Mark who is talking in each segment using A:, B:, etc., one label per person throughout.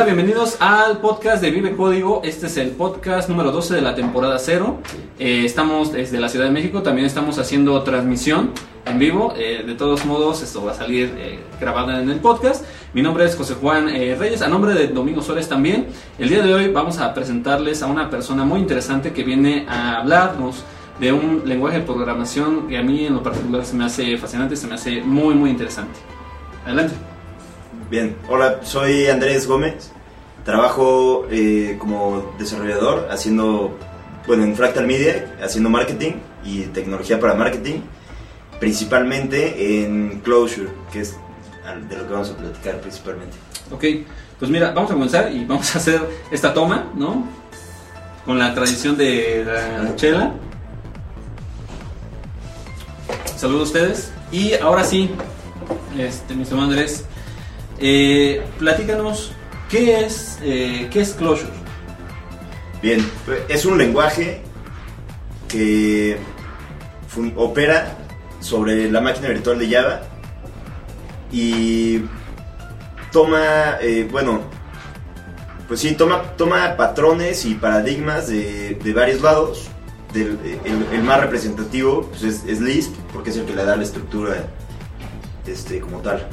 A: Hola, bienvenidos al podcast de Vive Código. Este es el podcast número 12 de la temporada 0. Eh, estamos desde la Ciudad de México, también estamos haciendo transmisión en vivo. Eh, de todos modos, esto va a salir eh, grabado en el podcast. Mi nombre es José Juan Reyes, a nombre de Domingo Suárez también. El día de hoy vamos a presentarles a una persona muy interesante que viene a hablarnos de un lenguaje de programación que a mí en lo particular se me hace fascinante, se me hace muy, muy interesante. Adelante.
B: Bien, hola, soy Andrés Gómez. Trabajo eh, como desarrollador haciendo, bueno, en Fractal Media, haciendo marketing y tecnología para marketing, principalmente en Closure, que es de lo que vamos a platicar principalmente.
A: Ok, pues mira, vamos a comenzar y vamos a hacer esta toma, ¿no? Con la tradición de la chela. Saludos a ustedes. Y ahora sí, este, mi estimado Andrés, eh, platícanos, ¿qué es, eh, ¿qué es Clojure?
B: Bien, es un lenguaje que opera sobre la máquina virtual de Java y toma, eh, bueno, pues sí, toma, toma patrones y paradigmas de, varios lados. el, más representativo pues es, es, Lisp, porque es el que le da la estructura este, como tal.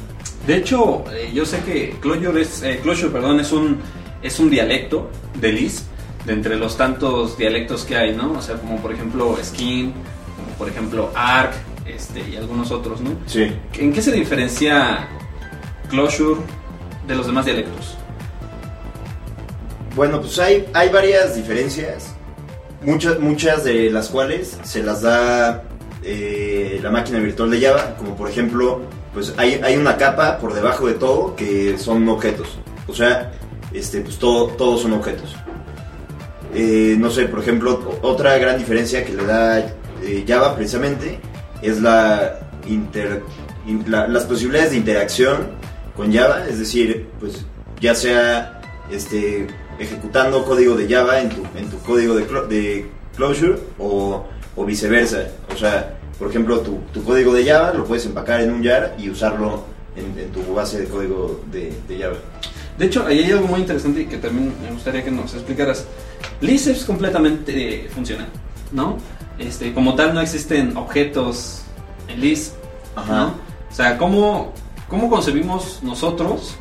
A: De hecho, eh, yo sé que Clojure es, eh, perdón, es un, es un dialecto de Lisp, de entre los tantos dialectos que hay, ¿no? O sea, como por ejemplo Skin, como por ejemplo Arc, este, y algunos otros, ¿no?
B: Sí.
A: ¿En qué se diferencia Clojure de los demás dialectos?
B: Bueno, pues hay, hay varias diferencias, muchas, muchas de las cuales se las da eh, la máquina virtual de Java, como por ejemplo pues hay, hay una capa por debajo de todo que son objetos. O sea, este, pues todo, todos son objetos. Eh, no sé, por ejemplo, otra gran diferencia que le da eh, Java precisamente es la, inter, las posibilidades de interacción con Java, es decir, pues ya sea este, ejecutando código de Java en tu, en tu código de, de Closure o, o viceversa. O sea, por ejemplo, tu, código de Java lo puedes empacar en un jar y usarlo en, tu base de código de, Java.
A: De hecho, ahí hay algo muy interesante que también me gustaría que nos explicaras. Lisp es completamente eh, funcional, ¿no? Este, como tal, no existen objetos en Lisp, ¿no? O sea, ¿cómo, ¿cómo concebimos nosotros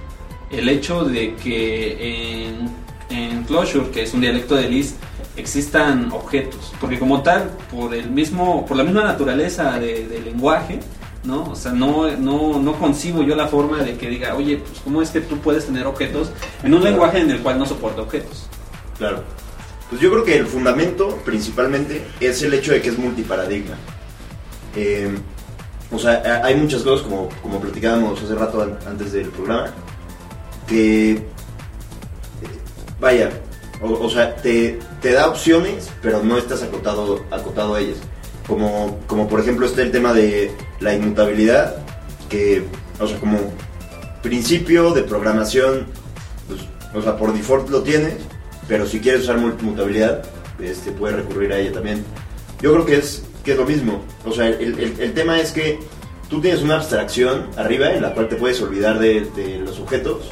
A: el hecho de que en, en Clojure, que es un dialecto de Lisp, existan objetos, porque como tal, por el mismo, por la misma naturaleza del lenguaje, ¿no? O sea, no, no, no concibo yo la forma de que diga, oye, pues cómo es que tú puedes tener objetos en un lenguaje en el cual no soporta objetos.
B: Claro. Pues yo creo que el fundamento principalmente es el hecho de que es multiparadigma. Eh, o sea, hay muchas cosas, como, como platicábamos hace rato antes del programa, que, eh, vaya, o, sea, te, da opciones, pero no estás acotado, acotado a ellas. Como, como por ejemplo está el tema de la inmutabilidad, que, o sea, como principio de programación, pues, o sea, por default lo tienes, pero si quieres usar inmutabilidad, este, puedes recurrir a ella también. Yo creo que es, que es lo mismo. O sea, el, el, tema es que tú tienes una abstracción arriba en la cual te puedes olvidar de, de los objetos,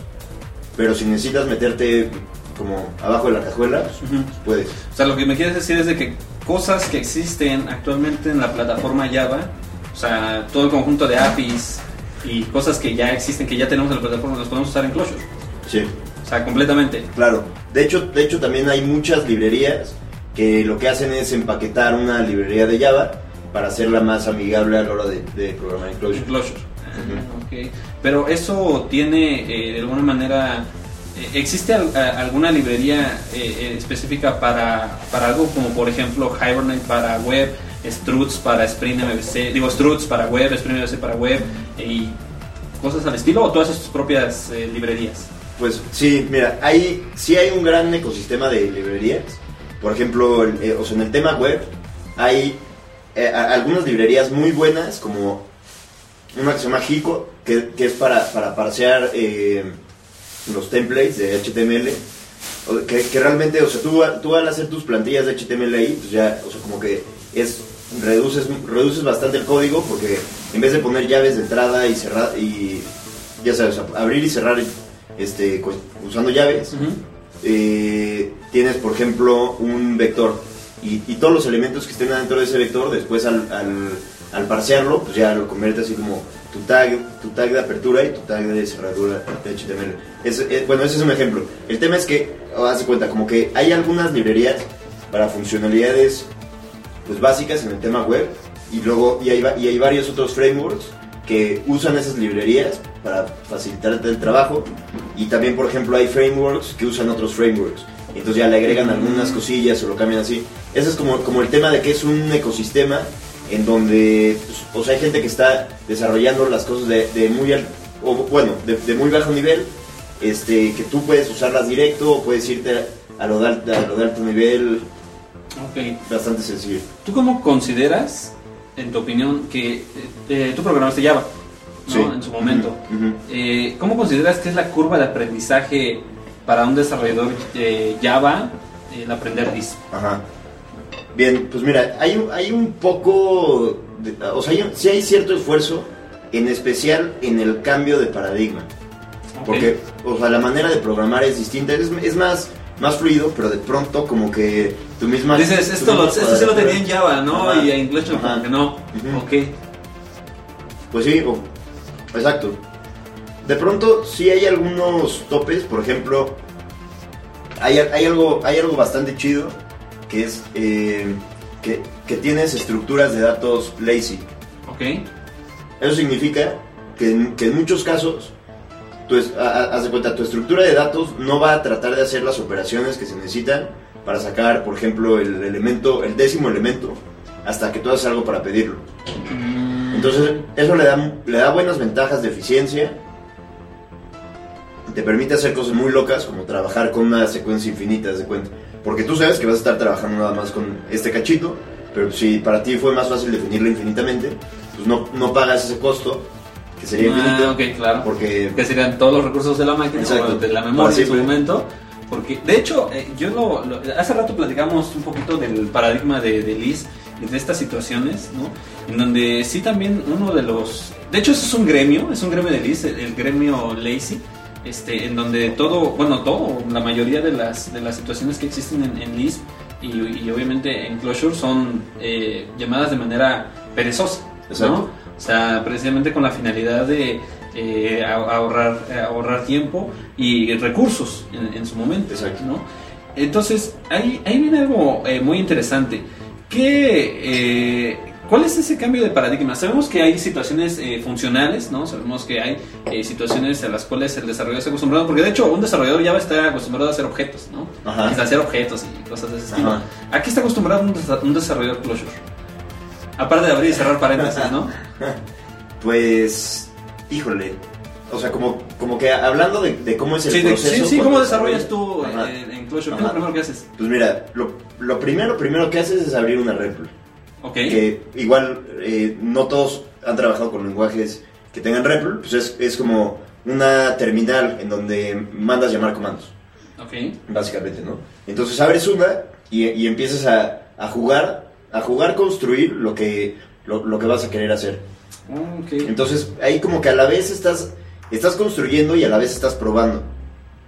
B: pero si necesitas meterte como abajo de la cajuela, pues, puedes.
A: O sea, lo que me quieres decir es de que cosas que existen actualmente en la plataforma Java, o sea, todo el conjunto de APIs y cosas que ya existen, que ya tenemos en la plataforma, las podemos usar en Clojure.
B: Sí.
A: O sea, completamente.
B: Claro. De hecho, de hecho también hay muchas librerías que lo que hacen es empaquetar una librería de Java para hacerla más amigable a la hora de, programar en Clojure.
A: Clojure. okay. Pero eso tiene eh, de alguna manera ¿Existe alguna librería eh, eh, específica para, para, algo como por ejemplo Hibernate para web, Struts para Spring MVC, digo Struts para web, Spring MVC para web y cosas al estilo o todas sus propias librerías?
B: Pues sí, mira, hay, sí hay un gran ecosistema de librerías. Por ejemplo, o sea, en el tema web hay algunas librerías muy buenas como una que se llama Hiko, que, que es para, para parsear los templates de HTML, que, que, realmente, o sea, tú, tú al hacer tus plantillas de HTML ahí, pues ya, o sea, como que es, reduces, reduces bastante el código porque en vez de poner llaves de entrada y cerrar, y ya sabes, abrir y cerrar este, cu- usando llaves, eh, tienes, por ejemplo, un vector y, y todos los elementos que estén dentro de ese vector, después al, al, al parsearlo, pues ya lo convierte así como tu tag, tu tag de apertura y tu tag de cerradura de HTML. Es- es- bueno, ese es un ejemplo. El tema es que, oh, haz de cuenta, como que hay algunas librerías para funcionalidades pues básicas en el tema web y luego y hay, y hay varios otros frameworks que usan esas librerías para facilitarte el trabajo y también por ejemplo hay frameworks que usan otros frameworks entonces ya le agregan algunas cosillas o lo cambian así ese es como, como el tema de que es un ecosistema en donde pues, o sea hay gente que está desarrollando las cosas de, de muy al- o bueno de, de muy bajo nivel este que tú puedes usarlas directo o puedes irte a lo de, a lo de alto nivel bastante sencillo
A: ¿Tú cómo consideras, en tu opinión, que eh, eh, tú programaste Java, ¿no?
B: Sí.
A: En su momento. Eh, ¿Cómo consideras que es la curva de aprendizaje para un desarrollador eh, Java el aprender Lisp?
B: Ajá. Bien, pues mira, hay, un- hay un poco, de- o sea, hay, sí hay cierto esfuerzo, en especial en el cambio de paradigma.
A: Ok.
B: Porque, o sea, la manera de programar es distinta, es, es más, más fluido, pero de pronto como que tu misma...
A: Dices, esto, lo,
B: misma
A: esto sí lo tenía en Java, ¿no?
B: Ajá.
A: Y en
B: Ajá.
A: como que no.
B: Ujú.
A: Ok.
B: Pues sí, o- exacto. De pronto sí hay algunos topes, por ejemplo, hay, hay algo, hay algo bastante chido que es eh, que, que tienes estructuras de datos lazy.
A: Ok.
B: Eso significa que en, que en muchos casos, tu es- a- a- haz de cuenta, tu estructura de datos no va a tratar de hacer las operaciones que se necesitan para sacar, por ejemplo, el elemento, el décimo elemento, hasta que tú haces algo para pedirlo.
A: Mm,
B: Entonces, eso le da, le da buenas ventajas de eficiencia. Te permite hacer cosas muy locas, como trabajar con una secuencia infinita, de cuenta. Porque tú sabes que vas a estar trabajando nada más con este cachito, pero si para ti fue más fácil definirlo infinitamente, pues no, no pagas ese costo, que sería infinito.
A: ah, ok, claro.
B: Porque
A: que serían todos los recursos de la máquina
B: Exacto.
A: de la memoria en su momento. Porque, de hecho, eh, yo lo, lo- hace rato platicamos un poquito del paradigma de, de Liz y de estas situaciones, ¿no? En donde sí también uno de los... De hecho, eso es un gremio, es un gremio de Liz, el, el gremio Lazy, este, en donde todo, bueno, todo, la mayoría de las, de las situaciones que existen en, en Lisp y, y obviamente en Clojure son eh, llamadas de manera perezosa,
B: Exacto.
A: ¿no? O sea, precisamente con la finalidad de eh, ahorrar, eh, ahorrar tiempo y recursos en, en su momento.
B: Exacto.
A: ¿no? Entonces, ahí, ahí viene algo eh, muy interesante. ¿Qué, eh, ¿Cuál es ese cambio de paradigma? Sabemos que hay situaciones eh, funcionales, ¿no? Sabemos que hay eh, situaciones a las cuales el desarrollador está acostumbrado, porque de hecho un desarrollador ya va a estar acostumbrado a hacer objetos, ¿no?
B: Ajá.
A: A hacer objetos y cosas de ese estilo.
B: Ajá.
A: ¿A qué está acostumbrado un, desa- un desarrollador Clojure? Aparte de abrir y cerrar paréntesis, ¿no?
B: Pues, híjole. O sea, como, como que hablando de, de cómo es el
A: Sí,
B: proceso.
A: sí, sí, ¿cómo
B: desarrollas-
A: tú
B: Ajá.
A: eh, en Clojure? ¿Qué es lo primero que haces?
B: Pues mira, lo, lo primero, primero que haces es abrir una REPL. Que igual eh, no todos han trabajado con lenguajes que tengan REPL, pues es, es como una terminal en donde mandas llamar comandos,
A: Ok.
B: básicamente, ¿no? Entonces abres una y, y empiezas a, a jugar, a jugar construir lo que, lo, lo que vas a querer hacer.
A: Ok.
B: Entonces, ahí como que a la vez estás, estás construyendo y a la vez estás probando.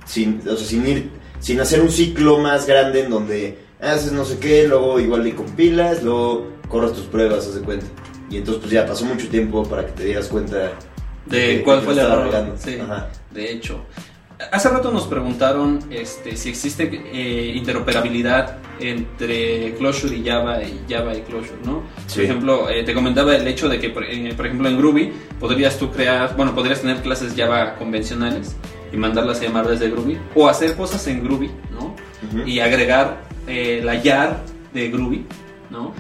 B: Sin, o sea, sin ir, sin hacer un ciclo más grande en donde haces no sé qué, luego igual le compilas, luego corres tus pruebas, haz de cuenta. Y entonces pues ya pasó mucho tiempo para que te dieras cuenta
A: de
B: que-
A: cuál fue el error. Sí,
B: Ajá.
A: de hecho. Hace rato nos preguntaron este, si existe eh, interoperabilidad entre Clojure y Java y Java y Clojure, ¿no?
B: Sí.
A: Por ejemplo, eh, te comentaba el hecho de que, por, eh, por ejemplo, en Groovy podrías tú crear, bueno, podrías tener clases Java convencionales y mandarlas a llamar desde Groovy o hacer cosas en Groovy, ¿no?
B: Ujú.
A: Y agregar eh, la YAR de Groovy, ¿no?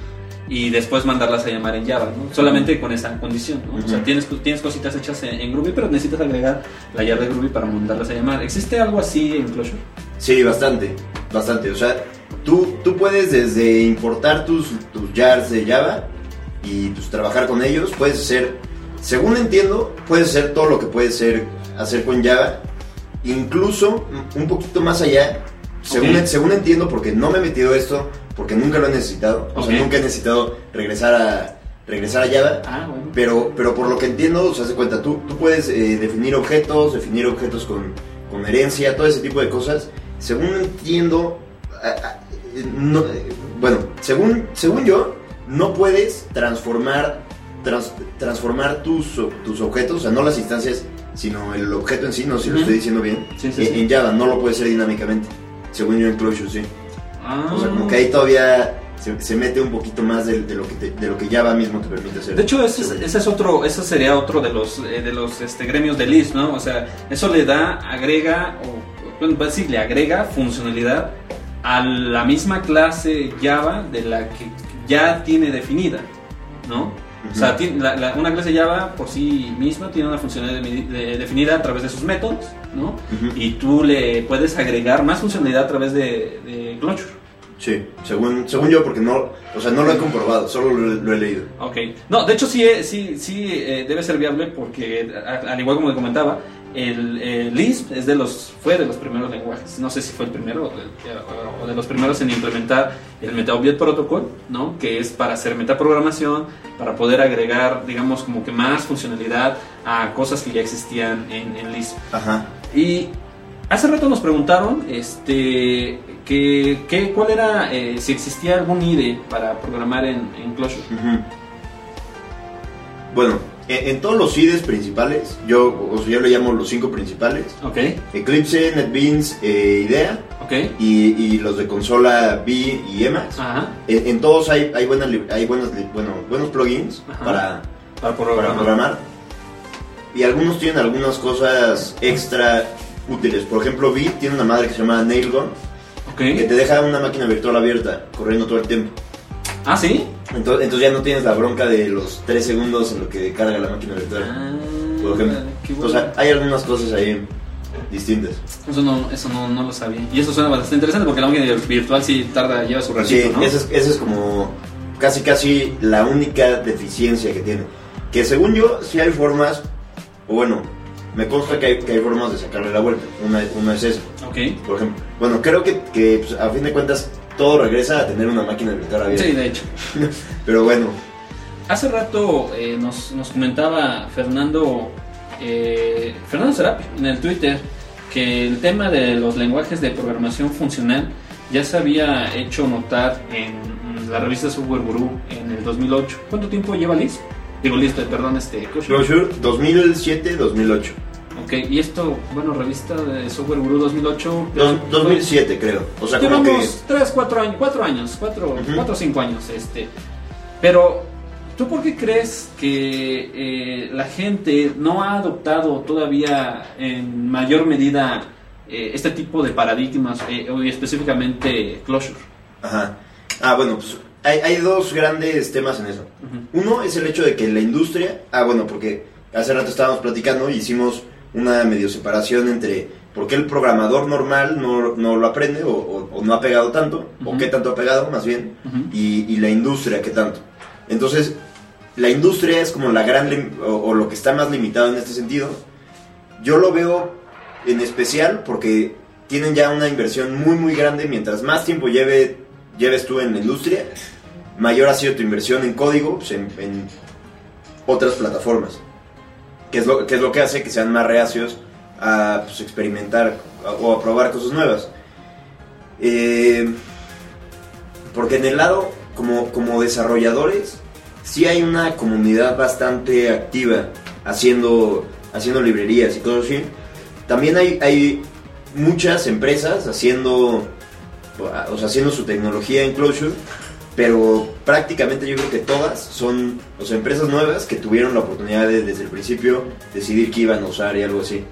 A: Y después mandarlas a llamar en Java, ¿no? Solamente con esa condición, ¿no? O sea, tienes, tienes cositas hechas en, en Groovy, pero necesitas agregar la YAR de Groovy para mandarlas a llamar. ¿Existe algo así en Clojure?
B: Sí, bastante, bastante. O sea, tú, tú puedes desde importar tus, tus jars de Java y pues trabajar con ellos. Puedes hacer, según entiendo, puedes hacer todo lo que puedes hacer, hacer con Java. Incluso un poquito más allá, según, según entiendo, porque no me he metido esto, porque nunca lo he necesitado. O sea, nunca he necesitado regresar a, regresar a Java.
A: Ah, bueno.
B: Pero, pero por lo que entiendo, o sea, se cuenta, tú, tú puedes eh, definir objetos, definir objetos con, con herencia, todo ese tipo de cosas. Según entiendo, no, bueno, según, según yo, no puedes transformar, transformar tus, tus objetos, o sea, no las instancias, sino el objeto en sí, no sé si lo estoy diciendo bien, en, Java no lo puedes hacer dinámicamente, según yo en Clojure, sí. O sea, como que ahí todavía se, mete un poquito más de, lo que de lo que Java mismo te permite hacer.
A: De hecho, ese, es otro, ese sería otro de los eh, de los este, gremios de Lisp, ¿no? O sea, eso le da, agrega, o bueno, decir, le agrega funcionalidad a la misma clase Java de la que ya tiene definida, ¿no? O sea, una clase Java por sí misma tiene una funcionalidad definida a través de sus métodos, ¿no? Y tú le puedes agregar más funcionalidad a través de, de Clojure.
B: Sí, según, según yo, porque no, o sea, no lo he comprobado, solo lo, he leído.
A: Ok, no, de hecho sí, eh, sí, sí eh, debe ser viable porque, al igual como le comentaba, el, Lisp es de los, fue de los primeros lenguajes, no sé si fue el primero o de, los primeros en implementar el MetaObject Protocol, ¿no? que es para hacer metaprogramación, para poder agregar, digamos, como que más funcionalidad a cosas que ya existían en, en Lisp.
B: Ajá.
A: Y hace rato nos preguntaron, este que, ¿Cuál era, eh, si existía algún IDE para programar en, en Clojure?
B: Bueno, en, todos los IDEs principales, yo, o yo le llamo los cinco principales.
A: Ok.
B: Eclipse, NetBeans, eh, IDEA.
A: Okay.
B: Y, los de consola B y Emacs.
A: Ajá.
B: En, todos hay, hay, buenas, hay buenos, bueno, buenos plugins para,
A: para, programar.
B: para programar. Y algunos tienen algunas cosas extra útiles. Por ejemplo, B tiene una madre que se llama Nailgun que te deja una máquina virtual abierta, corriendo todo el tiempo.
A: ¿Ah, sí?
B: Entonces, entonces ya no tienes la bronca de los 3 segundos en lo que carga la máquina virtual.
A: Ah,
B: por ejemplo. O sea, hay algunas cosas ahí distintas.
A: Eso no, eso no, no, lo sabía. Y eso suena bastante interesante porque la máquina virtual sí tarda, lleva su ratito,
B: Sí,
A: ¿no?
B: esa es, esa es como casi casi la única deficiencia que tiene. Que según yo, sí hay formas, o bueno, me consta que hay, que hay formas de sacarle la vuelta. Una, una es esa.
A: Ok.
B: Por ejemplo, bueno, creo que, que pues, a fin de cuentas todo regresa a tener una máquina virtual abierta.
A: Sí, de hecho.
B: Pero bueno.
A: Hace rato eh, nos, nos, comentaba Fernando, eh, Fernando Serapi en el Twitter que el tema de los lenguajes de programación funcional ya se había hecho notar en la revista Software Guru en el 2008. ¿Cuánto tiempo lleva Lisp? Digo, listo, perdón, este,
B: Clojure. 2007-2008.
A: Ok, y esto, bueno, revista de Software Guru 2008.
B: 2007 creo. O sea,
A: Llevamos como que... 3, 4 años, 4 años, 4 o 5 años. este Pero, ¿tú por qué crees que eh, la gente no ha adoptado todavía en mayor medida eh, este tipo de paradigmas, eh, y específicamente Clojure?
B: Ajá. Ah, bueno, pues hay, hay dos grandes temas en eso. Uno es el hecho de que la industria, ah, bueno, porque hace rato estábamos platicando y hicimos una medio separación entre por qué el programador normal no, no lo aprende o, o, no ha pegado tanto, o qué tanto ha pegado más bien, y, y, la industria qué tanto. Entonces, la industria es como la gran, o, o, lo que está más limitado en este sentido. Yo lo veo en especial porque tienen ya una inversión muy, muy grande, mientras más tiempo lleve lleves tú en la industria, mayor ha sido tu inversión en código pues, en, otras plataformas. Que es, lo, que es lo que hace que sean más reacios a pues, experimentar o a probar cosas nuevas. Eh, porque en el lado, como, como desarrolladores, sí hay una comunidad bastante activa haciendo, haciendo librerías y cosas así. También hay, hay muchas empresas haciendo o sea, haciendo su tecnología en Clojure, pero prácticamente yo creo que todas son o sea, empresas nuevas que tuvieron la oportunidad de desde el principio decidir qué iban a usar y algo así.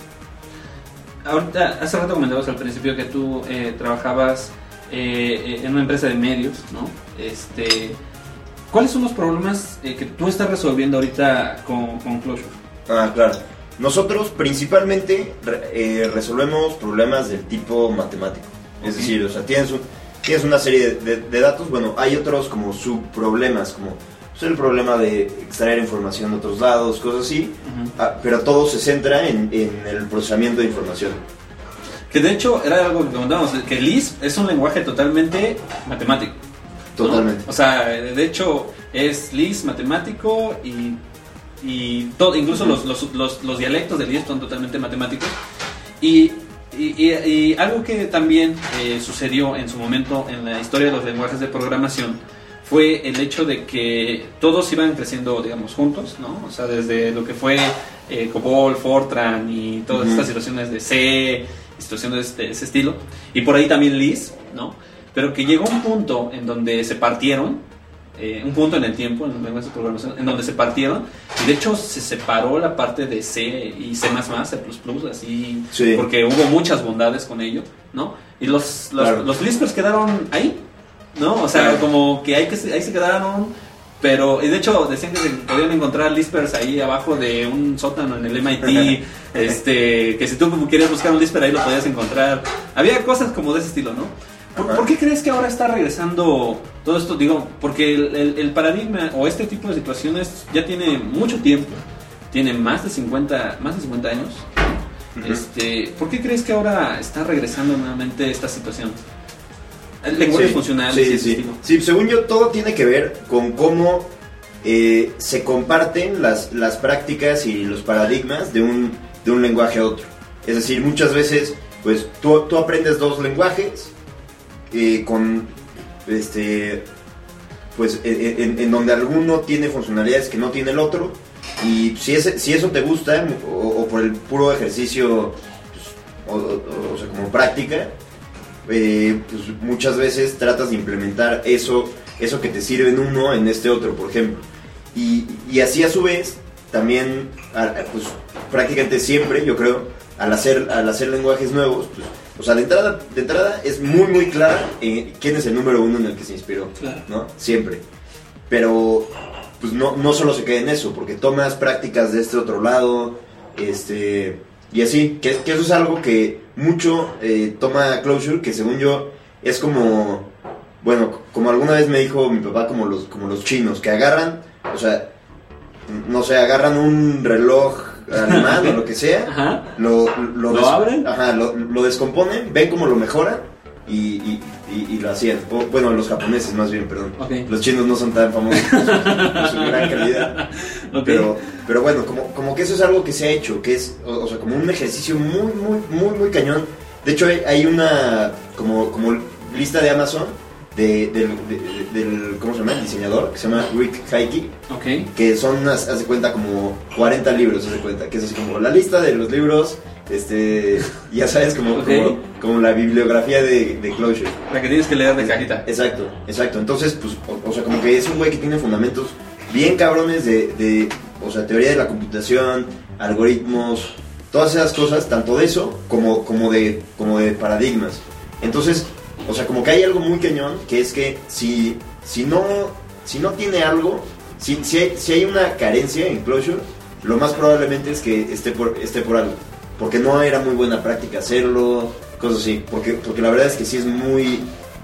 A: Ahorita, hace rato comentabas al principio que tú eh, trabajabas eh, en una empresa de medios, ¿no? Este, ¿Cuáles son los problemas eh, que tú estás resolviendo ahorita con, con Clojure?
B: Ah, claro. Nosotros principalmente resolvemos problemas del tipo matemático. Es decir, o sea, tienes, tienes una serie de, datos, bueno, hay otros como subproblemas, como pues, el problema de extraer información de otros lados, cosas así, ah, pero todo se centra en, el procesamiento de información.
A: Que de hecho era algo que comentábamos, que Lisp es un lenguaje totalmente matemático.
B: Totalmente.
A: O sea, de hecho es Lisp matemático y, y todo, incluso los, los, los, los, dialectos de Lisp son totalmente matemáticos. Y y, algo que también eh, sucedió en su momento en la historia de los lenguajes de programación fue el hecho de que todos iban creciendo, digamos, juntos, ¿no? O sea, desde lo que fue eh, COBOL, Fortran y todas estas situaciones de C, situaciones de ese estilo, y por ahí también Lisp, ¿no? Pero que llegó un punto en donde se partieron, eh, un punto en el tiempo, en de programación, en donde se partieron, y de hecho se separó la parte de C y C++, C++, así, porque hubo muchas bondades con ello, ¿no? Y los, los, los Lispers quedaron ahí, ¿no? O sea, como que ahí, que ahí se quedaron, pero y de hecho decían que se podían encontrar Lispers ahí abajo de un sótano en el MIT, este, que si tú querías buscar un Lisper ahí lo podías encontrar. Había cosas como de ese estilo, ¿no? ¿Por, qué crees que ahora está regresando todo esto? Digo, porque el, paradigma o este tipo de situaciones ya tiene mucho tiempo, tiene más de 50, más de 50 años. Este, ¿Por qué crees que ahora está regresando nuevamente esta situación? lenguaje funcional.
B: Sí, sí. sí, según yo, todo tiene que ver con cómo eh, se comparten las, las prácticas y los paradigmas de un, de un lenguaje a otro. Es decir, muchas veces, pues tú, tú aprendes dos lenguajes eh, con, este, pues e, e, en, donde alguno tiene funcionalidades que no tiene el otro. Y si, ese, si eso te gusta, o, por el puro ejercicio, pues, o sea, como práctica, eh, pues muchas veces tratas de implementar eso, eso que te sirve en uno en este otro, por ejemplo. Y, y así a su vez, también, pues prácticamente siempre, yo creo, al hacer, al hacer lenguajes nuevos, pues, o sea, de entrada, de entrada es muy, muy clara eh, quién es el número uno en el que se inspiró, ¿no? Siempre. Pero, pues no, no solo se queda en eso, porque tomas prácticas de este otro lado, este y así, que, eso es algo que mucho eh, toma Closure, que según yo es como, bueno, como alguna vez me dijo mi papá, como los, como los chinos, que agarran, o sea, no sé, agarran un reloj alemán o lo que sea, lo,
A: lo, abren,
B: ajá, lo, descomponen, ven cómo lo mejoran y, y, lo hacían. bueno, los japoneses más bien, perdón. Los chinos no son tan famosos por su, gran calidad. Pero, pero bueno, como, como que eso es algo que se ha hecho, que es, o, sea, como un ejercicio muy, muy, muy, muy cañón. De hecho, hay, una como, como lista de Amazon de, del, ¿cómo se llama? El diseñador, que se llama Rick Heike. Que son, haz de cuenta, como 40 libros, haz de cuenta. Que es así como la lista de los libros este, ya sabes, como, como, la bibliografía de, de, Closure.
A: La que tienes que leer de cajita.
B: Exacto, exacto. Entonces, pues, o, sea, como que es un güey que tiene fundamentos bien cabrones de, de, o sea, teoría de la computación, algoritmos, todas esas cosas, tanto de eso como, como, de, como de paradigmas. Entonces, o sea, como que hay algo muy cañón, que es que si, si, no, si no tiene algo, si, si, hay, si hay una carencia en Closure, lo más probablemente es que esté por, esté por algo. Porque no era muy buena práctica hacerlo, cosas así, porque, porque la verdad es que sí es muy,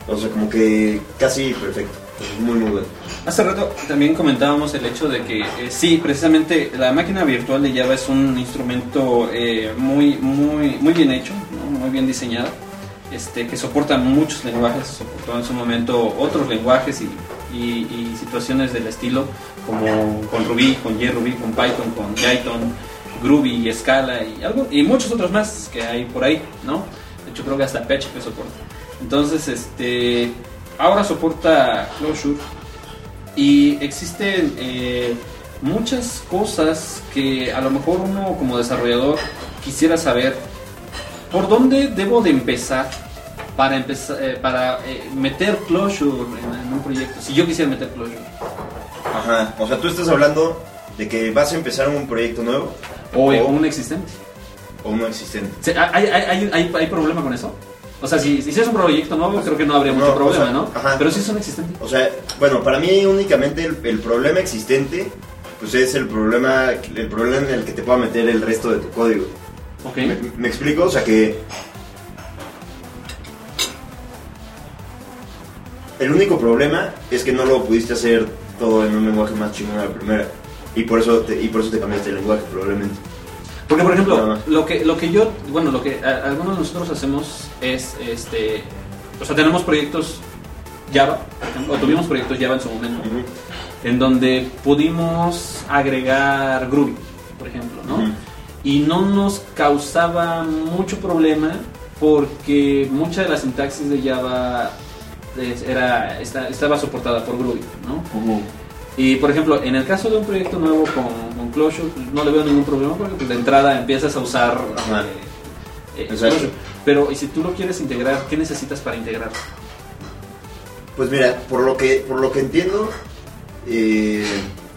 B: o sea, como que casi perfecto, muy, muy bueno.
A: Hace rato también comentábamos el hecho de que eh, sí, precisamente la máquina virtual de Java es un instrumento eh, muy, muy, muy bien hecho, muy bien diseñado, este, que soporta muchos lenguajes, soportó en su momento otros lenguajes y, y, situaciones del estilo, como con Ruby, con JRuby, con Python, con Jython, Groovy y Scala y algo y muchos otros más que hay por ahí, ¿no? De hecho creo que hasta PHP soporta. Entonces, este ahora soporta Closure y existen eh, muchas cosas que a lo mejor uno como desarrollador quisiera saber por dónde debo de empezar para empezar eh, para eh, meter Closure en, en un proyecto. Si yo quisiera meter Closure.
B: Ajá, o sea, tú estás hablando de que vas a empezar un proyecto nuevo
A: o, un existente.
B: O uno existente.
A: ¿Hay, hay, hay, hay problema con eso? O sea, si, si es un proyecto nuevo, creo que no habría mucho problema, ¿no? Pero si es un existente.
B: O sea, bueno, para mí únicamente el, problema existente, pues es el problema, el problema en el que te pueda meter el resto de tu código.
A: Ok.
B: ¿Me, explico? O sea que... El único problema es que no lo pudiste hacer todo en un lenguaje más chingón a la primera. Y por eso te, y por eso te cambiaste el lenguaje, probablemente.
A: Porque, por ejemplo, lo que, lo que yo, bueno, lo que algunos de nosotros hacemos es, este, o sea, tenemos proyectos Java, o tuvimos proyectos Java en su momento, en donde pudimos agregar Groovy, por ejemplo, ¿no? Y no nos causaba mucho problema porque mucha de la sintaxis de Java era, estaba soportada por Groovy, ¿no? Y por ejemplo, en el caso de un proyecto nuevo con, con Clojure, pues, no le veo ningún problema porque pues, de entrada empiezas a usar eh, eh, Pero ¿y si tú lo quieres integrar, qué necesitas para integrarlo?
B: Pues mira, por lo que, por lo que entiendo eh,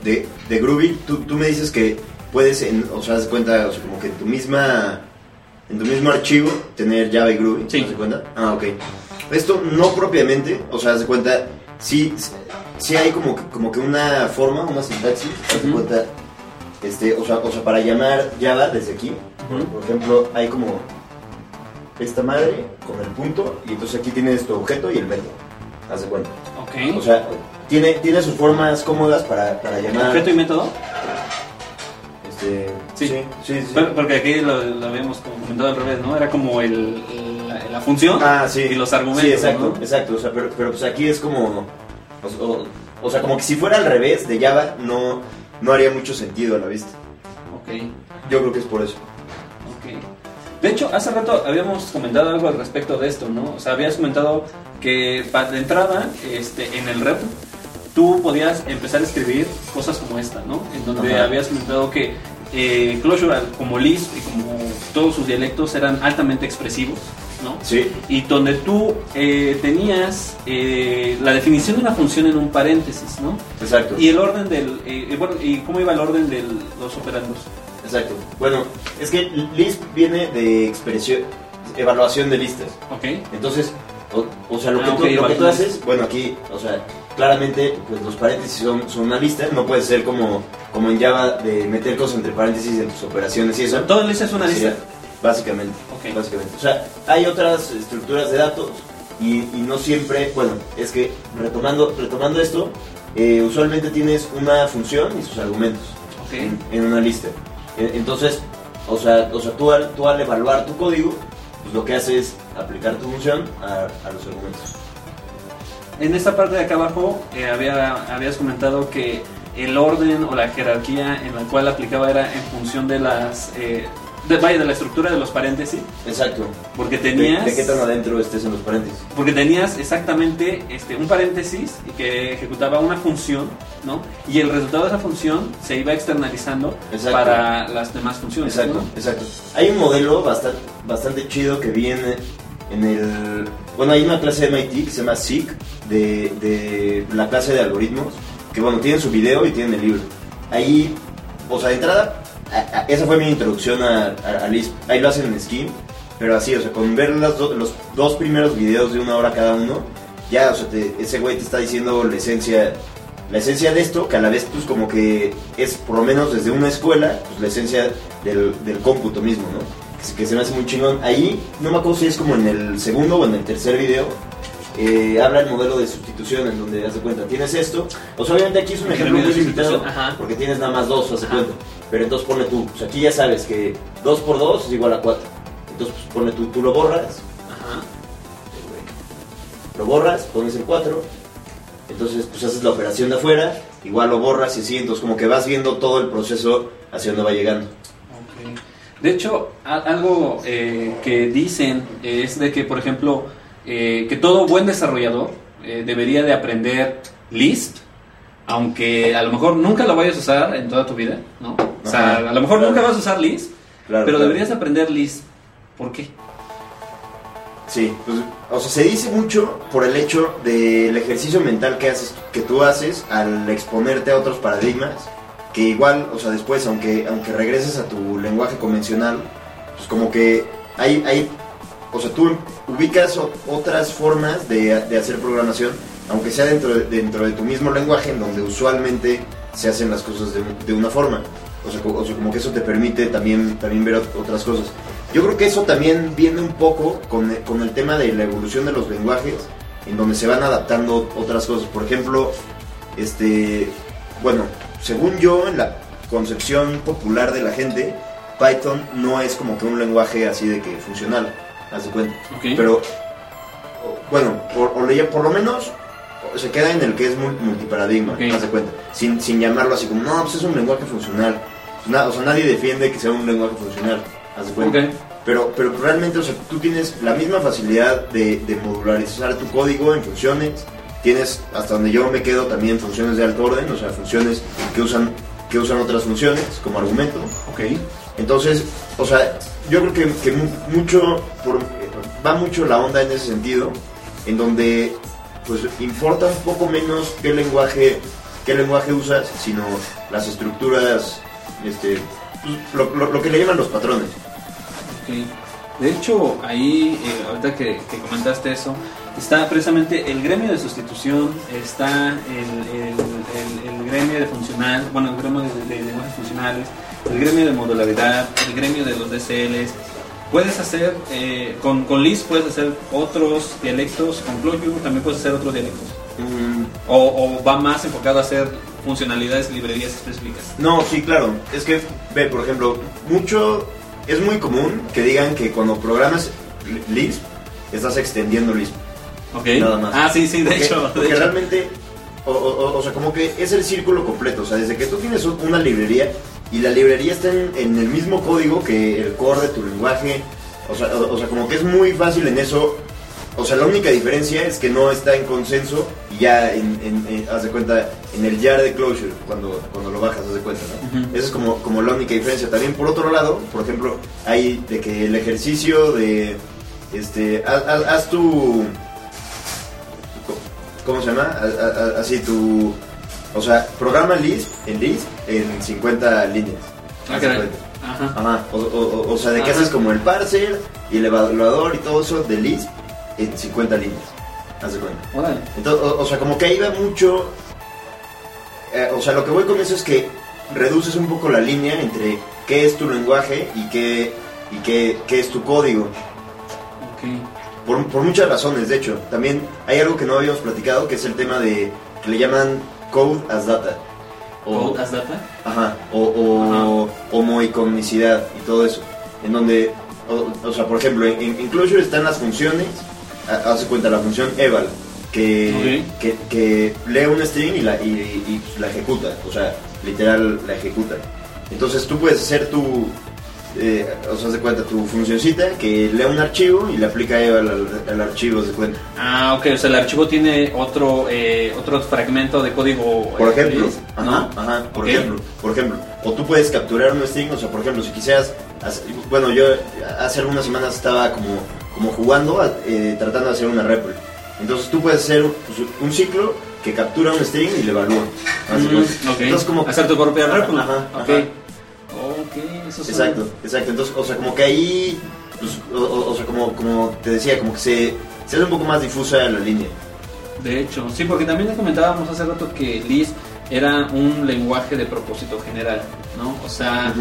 B: de, de, Groovy, tú, tú, me dices que puedes, en, o sea, das cuenta, o sea, como que en tu misma en tu mismo archivo tener Java y Groovy.
A: Sí.
B: ¿Te cuenta? Ah, ok. Esto no propiamente, o sea, se cuenta, sí, sí hay como que, como que una forma, una sintaxis, se cuenta, este, o sea, o sea, para llamar Java desde aquí, por, ejemplo, hay como esta madre con el punto y entonces aquí tienes tu objeto y el método. Haz de cuenta.
A: Ok.
B: O sea, tiene, tiene sus formas cómodas para, para llamar.
A: ¿Objeto y método?
B: Este,
A: sí, sí, sí, porque aquí lo, habíamos comentado al revés, ¿no? Era como el, la, función
B: ah, sí.
A: y los argumentos.
B: Sí, exacto, exacto. O sea, pero, pero pues aquí es como. O, sea, como que si fuera al revés de Java, no, no haría mucho sentido a la vista.
A: Ok.
B: Yo creo que es por eso.
A: Ok. De hecho, hace rato habíamos comentado algo al respecto de esto, ¿no? O sea, habías comentado que de entrada, este, en el rep, tú podías empezar a escribir cosas como esta, ¿no? En donde habías comentado que eh, Clojure, como Lisp y como todos sus dialectos, eran altamente expresivos, ¿no?
B: Sí.
A: Y donde tú eh, tenías eh, la definición de una función en un paréntesis, ¿no?
B: Exacto.
A: Y el orden del. Eh, bueno, ¿y cómo iba el orden de los operandos?
B: Exacto. Bueno, es que Lisp viene de expresión, evaluación de listas.
A: Ok.
B: Entonces, o, sea, lo, que, ah, tú, lo que tú haces, bueno, aquí, o sea, claramente pues los paréntesis son, son, una lista, no puede ser como, como en Java de meter cosas entre paréntesis en tus operaciones y eso.
A: Todo lista es una lista.
B: Básicamente, básicamente. O sea, hay otras estructuras de datos y, no siempre, bueno, es que retomando, retomando esto, eh, usualmente tienes una función y sus argumentos en, una lista. Entonces, o sea, o sea tú, al, tú al evaluar tu código, pues lo que haces es aplicar tu función a, a los argumentos
A: en esta parte de acá abajo eh, había, habías comentado que el orden o la jerarquía en la cual aplicaba era en función de las... Eh, de, vaya, de la estructura de los paréntesis.
B: Exacto.
A: Porque tenías...
B: De, qué tan adentro estés en los paréntesis?
A: Porque tenías exactamente este, un paréntesis que ejecutaba una función, ¿no? Y el resultado de esa función se iba externalizando para las demás funciones.
B: Exacto, exacto. Hay un modelo bastante, bastante chido que viene en el... Bueno, hay una clase de MIT que se llama SIG, de, de la clase de algoritmos, que bueno, tienen su video y tienen el libro. Ahí, o sea, de entrada, esa fue mi introducción a, a, Lisp. Ahí lo hacen en Skim, pero así, o sea, con ver los, los dos primeros videos de una hora cada uno, ya, o sea, ese güey te está diciendo la esencia, la esencia de esto, que a la vez, pues como que es, por lo menos desde una escuela, pues la esencia del, del cómputo mismo, ¿no? Que, que se me hace muy chingón. Ahí, no me acuerdo si es como en el segundo o en el tercer video, eh, habla el modelo de sustitución en donde das cuenta, tienes esto, pues obviamente aquí es un ejemplo muy limitado porque tienes nada más dos, hace cuenta, pero entonces pone tú, pues aquí ya sabes que 2 por 2 es igual a 4, entonces pues pone tú, tú lo borras, lo borras, pones el 4, entonces pues haces la operación de afuera, igual lo borras y así, entonces como que vas viendo todo el proceso hacia donde va llegando.
A: De hecho, algo eh, que dicen es de que, por ejemplo, eh, que todo buen desarrollador eh, debería de aprender Lisp, aunque a lo mejor nunca lo vayas a usar en toda tu vida, ¿no? O sea, a lo mejor nunca vas a usar Lisp, pero deberías aprender Lisp. ¿Por qué?
B: Sí, pues, o sea, se dice mucho por el hecho del ejercicio mental que haces, que tú haces al exponerte a otros paradigmas, que igual, o sea, después, aunque, aunque regreses a tu lenguaje convencional, pues como que hay, hay o sea, tú ubicas otras formas de, hacer programación, aunque sea dentro de, dentro de tu mismo lenguaje, en donde usualmente se hacen las cosas de, una forma. O sea, como que eso te permite también, también ver otras cosas. Yo creo que eso también viene un poco con, con el tema de la evolución de los lenguajes, en donde se van adaptando otras cosas. Por ejemplo, este, bueno, según yo, en la concepción popular de la gente, Python no es como que un lenguaje así de que funcional haz de cuenta. Pero, bueno, por, por lo menos se queda en el que es multiparadigma, haz de cuenta. Sin, sin llamarlo así como, no, pues es un lenguaje funcional. o sea, nadie defiende que sea un lenguaje funcional, haz de cuenta. pero, pero realmente, o sea, tú tienes la misma facilidad de, de modularizar tu código en funciones, tienes, hasta donde yo me quedo, también funciones de alto orden, o sea, funciones que usan, que usan otras funciones como argumento.
A: Ok.
B: Entonces, o sea, yo creo que, que mu- mucho, por- va mucho la onda en ese sentido, en donde pues importa un poco menos qué lenguaje, qué lenguaje usas, sino las estructuras, este, pues, lo, lo- lo que le llaman los patrones.
A: Ok. De hecho, ahí, eh, ahorita que, que comentaste eso, está precisamente el gremio de sustitución, está el, el- el- el gremio de funcional, bueno, el gremio de, de lenguajes funcionales, el gremio de modularidad, el gremio de los DCLs. Puedes hacer, eh, con, con Lisp puedes hacer otros dialectos, con Clojure también puedes hacer otros dialectos.
B: Mm,
A: O, o va más enfocado a hacer funcionalidades, librerías específicas.
B: No, sí, claro. Es que, ve, por ejemplo, mucho, es muy común que digan que cuando programas Lisp, estás extendiendo Lisp.
A: Ok.
B: Nada más.
A: Ah, sí, sí, de
B: Porque-
A: hecho. de
B: porque
A: hecho.
B: realmente, o, o- o sea, como que es el círculo completo. O sea, desde que tú tienes un- una librería y la librería está en, en el mismo código que el core de tu lenguaje. O sea, o, o sea, como que es muy fácil en eso. O sea, la única diferencia es que no está en consenso y ya en, en- en- haz de cuenta, en el jar de closure, cuando, cuando lo bajas, haz de cuenta, ¿no?
A: Ujú.
B: Esa es como, como la única diferencia. También por otro lado, por ejemplo, hay de que el ejercicio de, este, haz, haz- haz tu, ¿cómo se llama? A- a- a- Así tu, o sea, programa Lisp en Lisp en 50 líneas.
A: Ah,
B: cuenta.
A: Ajá.
B: Ajá, o, o- o- o sea, de que
A: Ajá.
B: haces como el parser y el evaluador y todo eso de Lisp en 50 líneas. Haz de cuenta.
A: Órale.
B: Entonces, o, o sea, como que ahí va mucho. eh, o sea, lo que voy con eso es que reduces un poco la línea entre qué es tu lenguaje y qué, y qué, qué es tu código.
A: Ok.
B: Por, por muchas razones, de hecho. También hay algo que no habíamos platicado, que es el tema de que le llaman code as data. O,
A: Code as data.
B: Ajá, o, o homoicomnicidad y todo eso. En donde, o, o sea, por ejemplo, en, en Clojure están las funciones, ha- hace cuenta la función eval, que, que, que lee un string y la, y, y, pues, la ejecuta, o sea, literal la ejecuta. Entonces tú puedes hacer tu, eh, o sea, de cuenta tu funcioncita que lee un archivo y le aplica eval al, al archivo, de cuenta.
A: Ah, ok, o sea, el archivo tiene otro eh, otro fragmento de código.
B: Por
A: eh,
B: ejemplo, ajá,
A: ¿no?
B: ajá, por ejemplo, por ejemplo, o tú puedes capturar un string, o sea, por ejemplo, si quisieras, bueno, yo hace algunas semanas estaba como, como jugando, eh, tratando de hacer una repl. Entonces tú puedes hacer un ciclo que captura un string y le evalúa.
A: Mm.
B: Entonces como
A: Hacer tu propia repl.
B: ajá,
A: ok.
B: ajá.
A: Ok, eso es
B: Exacto, exacto. Entonces, o sea, como que ahí, pues, o, sea, como, como te decía, como que se, se hace un poco más difusa la línea.
A: De hecho, sí, porque también le comentábamos hace rato que Lisp era un lenguaje de propósito general, ¿no? O sea,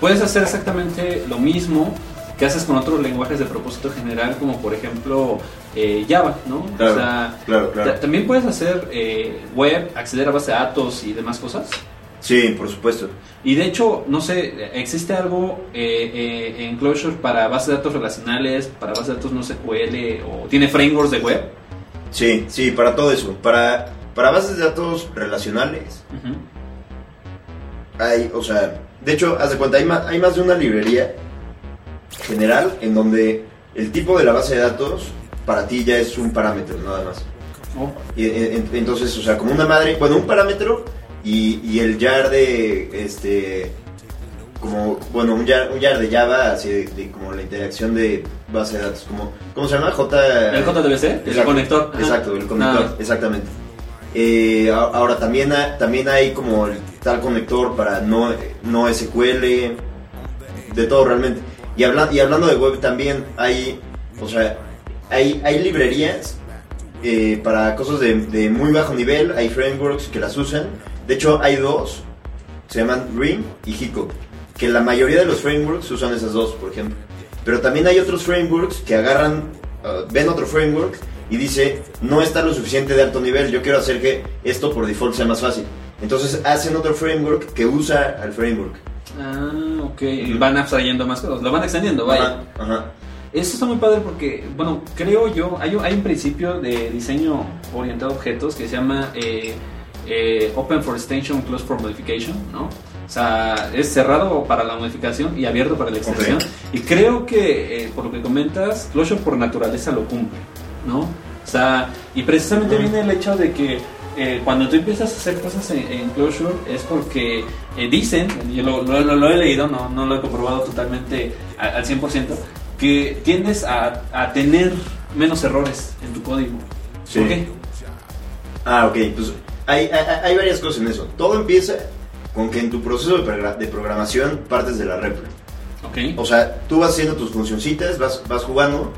A: puedes hacer exactamente lo mismo que haces con otros lenguajes de propósito general, como por ejemplo eh, Java, ¿no?
B: Claro,
A: o sea,
B: claro, claro.
A: ta- también puedes hacer eh, web, acceder a base de datos y demás cosas.
B: Sí, por supuesto.
A: Y de hecho, no sé, ¿existe algo eh, eh, en Clojure para bases de datos relacionales, para bases de datos no SQL o tiene frameworks de web?
B: Sí, sí, para todo eso. Para, para bases de datos relacionales,
A: Ujú.
B: hay, o sea, de hecho, haz de cuenta, hay más, hay más de una librería general en donde el tipo de la base de datos para ti ya es un parámetro, nada más.
A: Oh,
B: Y, en- entonces, o sea, como una madre, bueno, un parámetro y, y el jar de, este, como, bueno, un jar, un jar de Java, así de, de como la interacción de base de datos, como, ¿cómo se llama? J...
A: ¿El JDBC? ¿El
B: Exacto,
A: conector? Ajá.
B: Exacto, el conector,
A: Ah.
B: exactamente. Eh, ahora también, ha- también hay como el tal conector para no, no SQL, de todo realmente. Y, habla- y hablando de web también hay, o sea, hay, hay librerías eh, para cosas de, de muy bajo nivel, hay frameworks que las usan. De hecho, hay dos, se llaman Ring y Hiccup, que la mayoría de los frameworks usan esas dos, por ejemplo. Pero también hay otros frameworks que agarran, uh, ven otro framework y dice, no está lo suficiente de alto nivel, yo quiero hacer que esto por default sea más fácil. Entonces hacen otro framework que usa al framework.
A: Ah, ok. Y van abstrayendo más cosas, lo van extendiendo, vaya.
B: Ajá, ajá.
A: Eso está muy padre porque, bueno, creo yo, hay, un- hay un principio de diseño orientado a objetos que se llama eh, eh, Open for Extension, Closed for Modification, ¿no? O sea, es cerrado para la modificación y abierto para la extensión. Y creo que, eh, por lo que comentas, Closure por naturaleza lo cumple, ¿no? O sea, y precisamente viene el hecho de que eh, cuando tú empiezas a hacer cosas en, Closure es porque eh, dicen, yo lo, he leído, no, no lo he comprobado totalmente al, 100%, que tiendes a, a, tener menos errores en tu código. ¿Por qué?
B: Ah, ok, pues hay, hay, varias cosas en eso. Todo empieza con que en tu proceso de, programación partes de la repre.
A: Okay.
B: O sea, tú vas haciendo tus funcioncitas, vas, vas jugando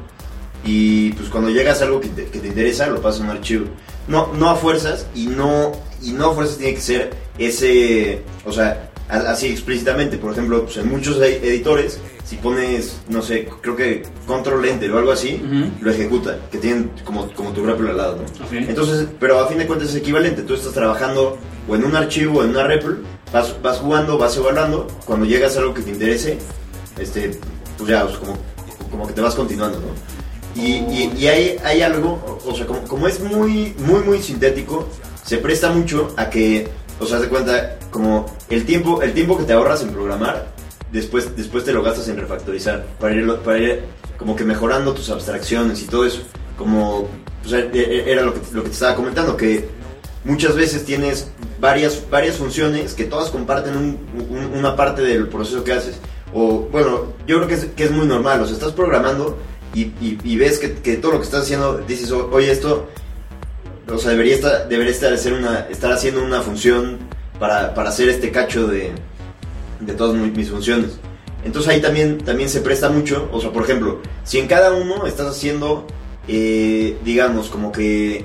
B: y pues cuando llegas a algo que te, que te interesa lo pasas a un archivo no, no a fuerzas y no, y no a fuerzas tiene que ser ese, o sea, así explícitamente. Por ejemplo, pues en muchos editores, si pones, no sé, creo que control enter o algo así, lo ejecuta, que tienen como, como tu REPL al lado, ¿no? Entonces, pero a fin de cuentas es equivalente. Tú estás trabajando o en un archivo o en una REPL, vas, vas jugando, vas evaluando, cuando llegas a algo que te interese, este, pues ya, como, como que te vas continuando, ¿no? Y, y, hay, hay, algo, o sea, como, es muy, muy, muy sintético, se presta mucho a que, o sea, se cuenta, como el tiempo, el tiempo que te ahorras en programar, después, después te lo gastas en refactorizar, para ir, para ir como que mejorando tus abstracciones y todo eso. Como, e, e, era lo que, lo que te estaba comentando, que muchas veces tienes varias, varias funciones que todas comparten una parte del proceso que haces. O, bueno, yo creo que es, que es muy normal, o sea, estás programando y, ves que, todo lo que estás haciendo, dices, oye, esto, o sea, debería estar, debería estar, hacer una, estar haciendo una función para, hacer este cacho de, de todas mis funciones. Entonces ahí también, también se presta mucho, o sea, por ejemplo, si en cada uno estás haciendo, eh, digamos, como que,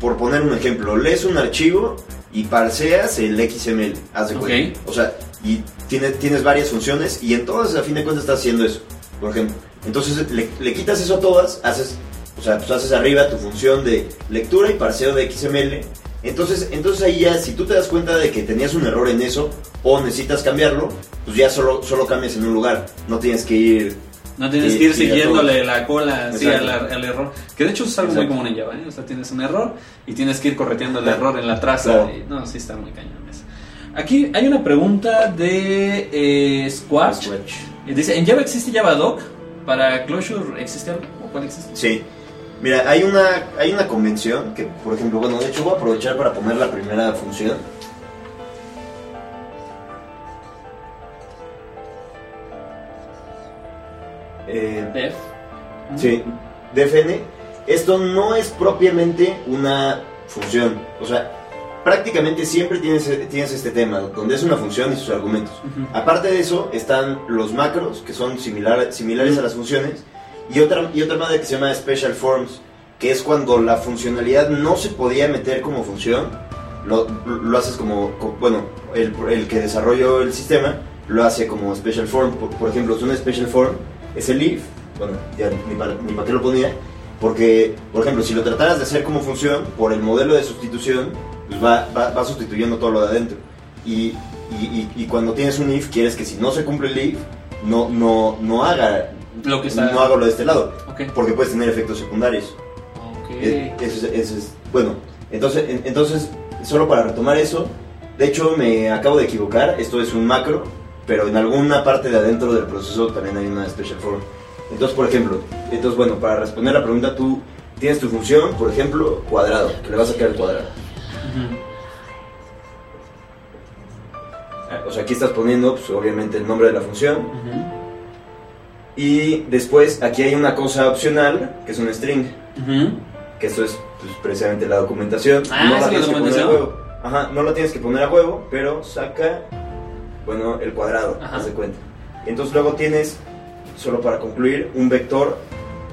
B: por poner un ejemplo, lees un archivo y parseas el XML, haz de O sea, y tienes, tienes varias funciones y en todas, a fin de cuentas, estás haciendo eso, por ejemplo. Entonces le, quitas eso a todas, haces, o sea, pues haces arriba tu función de lectura y parseo de XML. Entonces, entonces ahí ya, si tú te das cuenta de que tenías un error en eso o necesitas cambiarlo, pues ya solo, solo cambias en un lugar. No tienes que ir
A: no tienes que ir siguiéndole la cola así al, error. Que de hecho es algo muy común en Java. ¿eh? O sea, tienes un error y tienes que ir correteando el error en la traza. no, sí está muy cañón eso. Aquí hay una pregunta de eh, Squash. Dice, ¿en Java existe Java Doc? ¿Para Closure existe algo? ¿O cuál existe?
B: Sí. Mira, hay una, hay una convención que, por ejemplo, bueno, de hecho voy a aprovechar para poner la primera función.
A: Eh, Def.
B: Sí, defn. Esto no es propiamente una función. O sea, prácticamente siempre tienes, tienes este tema, donde es una función y sus argumentos. Aparte de eso, están los macros, que son similar, similares a las funciones, y otra, y otra madre que se llama Special Forms, que es cuando la funcionalidad no se podía meter como función, lo, lo haces como, bueno, el, el, que desarrolló el sistema lo hace como Special Form. Por, ejemplo, es una Special Form, es el if, bueno, ya ni para, ni para qué lo ponía, porque, por ejemplo, si lo trataras de hacer como función, por el modelo de sustitución, pues va, va, sustituyendo todo lo de adentro. Y, y, y, cuando tienes un if, quieres que si no se cumple el if, no, no, no haga
A: lo que está...
B: no de este lado. Porque puedes tener efectos secundarios.
A: Okay.
B: Eso, es, bueno, entonces, entonces, solo para retomar eso, de hecho me acabo de equivocar, esto es un macro, pero en alguna parte de adentro del proceso también hay una special form. Entonces, por ejemplo, entonces bueno, para responder la pregunta, tú tienes tu función, por ejemplo, cuadrado, que le vas a sacar el cuadrado. O sea, aquí estás poniendo, pues, obviamente, el nombre de la función. Y después, aquí hay una cosa opcional, que es un string. Que esto es pues, precisamente la documentación.
A: Ah, no la tienes que poner a huevo.
B: Ajá, no la tienes que poner a huevo, pero saca, bueno, el cuadrado, haz de cuenta. Entonces luego tienes, solo para concluir, un vector.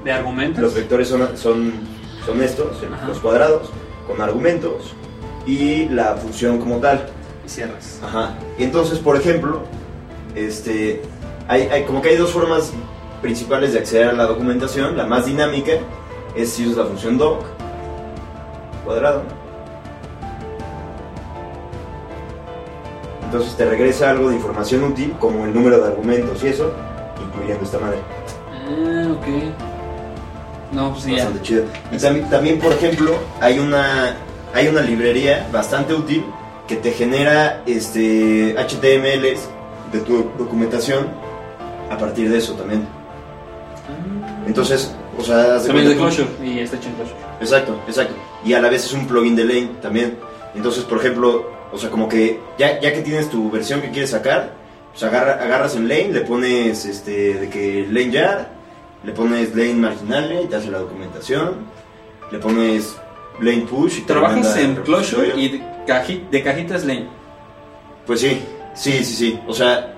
A: ¿De argumentos?
B: Los vectores son, son, son estos, los cuadrados, con argumentos y la función como tal.
A: Y cierras.
B: Ajá. Y entonces, por ejemplo, este, hay, hay, como que hay dos formas principales de acceder a la documentación. La más dinámica es si usas la función doc, cuadrado. Entonces te regresa algo de información útil, como el número de argumentos y eso, incluyendo esta madre.
A: Ah, ok. No, pues
B: Bastante chido. Y también, también, por ejemplo, hay una hay una librería bastante útil que te genera este HTMLs de tu documentación a partir de eso también. Entonces, o sea,
A: también de Clojure y está hecho en Clojure.
B: Exacto, exacto. Y a la vez es un plugin de Lane también. Entonces, por ejemplo, o sea, como que ya, ya que tienes tu versión que quieres sacar, pues agarra, agarras en Lane, le pones este de que Lane Jar, le pones Lane Marginal y te hace la documentación, le pones Lane Push y te
A: Trabajas en Clojure y de, de cajitas Lane.
B: Pues sí, sí, sí, sí. O sea,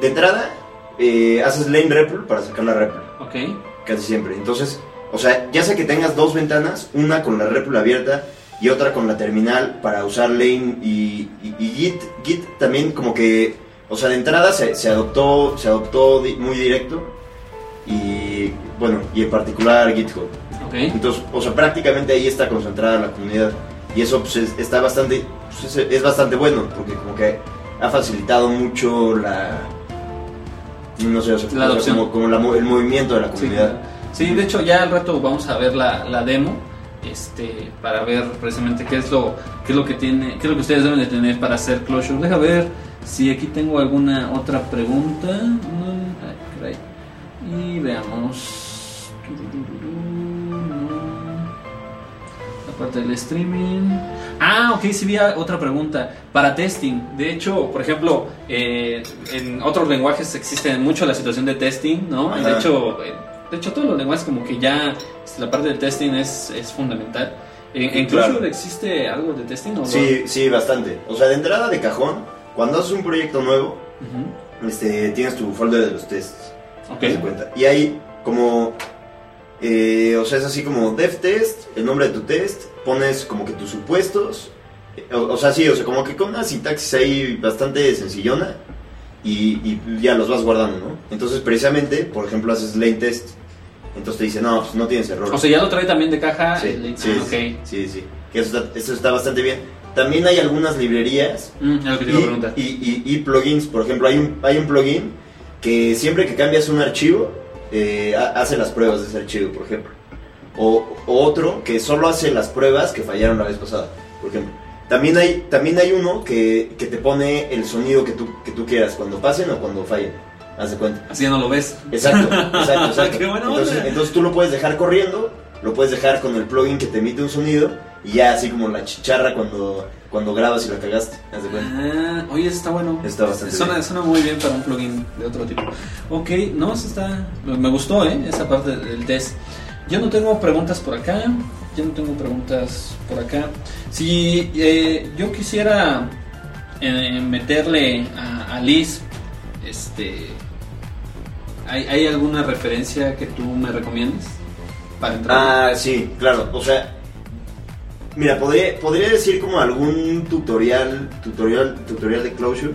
B: de entrada eh, haces lane REPL para sacar la REPL.
A: Ok.
B: Casi siempre. Entonces, o sea, ya sea que tengas dos ventanas, una con la REPL abierta y otra con la terminal para usar lane y, Git. Git también como que, o sea, de entrada se, se adoptó, se adoptó muy directo y bueno, y en particular GitHub.
A: Okay.
B: Entonces, o sea, prácticamente ahí está concentrada la comunidad y eso pues, está bastante, pues, es, es bastante bueno porque como que ha facilitado mucho la no sé,
A: la
B: como, como el movimiento de la comunidad.
A: Sí, de hecho ya al rato vamos a ver la, la, demo este para ver precisamente qué es lo qué es lo que tiene qué es lo que ustedes deben de tener para hacer closure. Deja ver si aquí tengo alguna otra pregunta. Y veamos. La parte del streaming. Ah, ok, sí vi otra pregunta. Para testing, de hecho, por ejemplo, eh, en otros lenguajes existe mucho la situación de testing, ¿no? De hecho, eh, de hecho, todos los lenguajes como que ya este, la parte del testing es, es fundamental. ¿En, Clojure existe algo de testing? ¿o
B: sí, sí, bastante. O sea, de entrada de cajón, cuando haces un proyecto nuevo, este, tienes tu folder de los tests.
A: Ok.
B: Cuenta. Y ahí, como eh, o sea, es así como dev test, el nombre de tu test, pones como que tus supuestos. O, sea, sí, o sea, como que con una sintaxis ahí bastante sencillona y, ya los vas guardando, ¿no? Entonces, precisamente, por ejemplo, haces lane test. Entonces te dice, no, pues no tienes error.
A: O sea, ya lo trae también de caja.
B: Sí, sí, sí, sí, Que eso está, bastante bien. También hay algunas librerías
A: mm,
B: y, y, y, plugins. Por ejemplo, hay un, hay un plugin que siempre que cambias un archivo, eh, hace las pruebas de ese archivo, por ejemplo. O, otro que solo hace las pruebas que fallaron la vez pasada, por ejemplo. También hay, también hay uno que, que te pone el sonido que tú, que tú quieras, cuando pasen o cuando fallen. Haz de cuenta.
A: Así ya no lo ves.
B: Exacto, exacto, entonces, entonces tú lo puedes dejar corriendo, lo puedes dejar con el plugin que te emite un sonido y ya así como la chicharra cuando, cuando grabas y la cagaste. Haz de cuenta.
A: Ah, oye, eso está bueno.
B: Está bastante
A: suena, suena muy bien para un plugin de otro tipo. Ok, no, eso está. Me gustó, ¿eh? Esa parte del test. Yo no tengo preguntas por acá. Yo no tengo preguntas por acá. Si eh, yo quisiera eh, meterle a, a, Liz, este, ¿hay, ¿hay alguna referencia que tú me recomiendes para entrar?
B: Ah, sí, claro. O sea, Mira, podría, podría decir como algún tutorial, tutorial, tutorial de closure,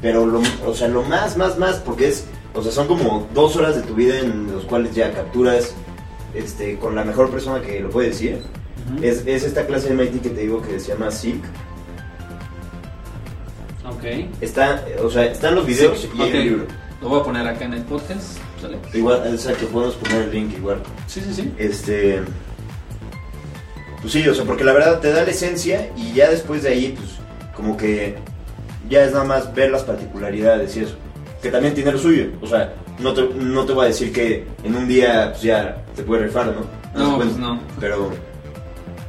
B: pero lo, o sea, lo más, más, más, porque es, o sea, son como dos horas de tu vida en los cuales ya capturas este, con la mejor persona que lo puede decir. es, es, esta clase de MIT que te digo que se llama SIG.
A: Ok.
B: Está, o sea, están los videos y el libro.
A: Lo voy a poner acá en el podcast.
B: Igual, que podemos poner el link igual.
A: Sí, sí, sí.
B: Este... Pues sí, o sea, porque la verdad te da la esencia y ya después de ahí, pues como que ya es nada más ver las particularidades y eso. Que también tiene lo suyo. O sea, no te, no te voy a decir que en un día pues ya te puede rifar, ¿no?
A: No, pues no.
B: Pero,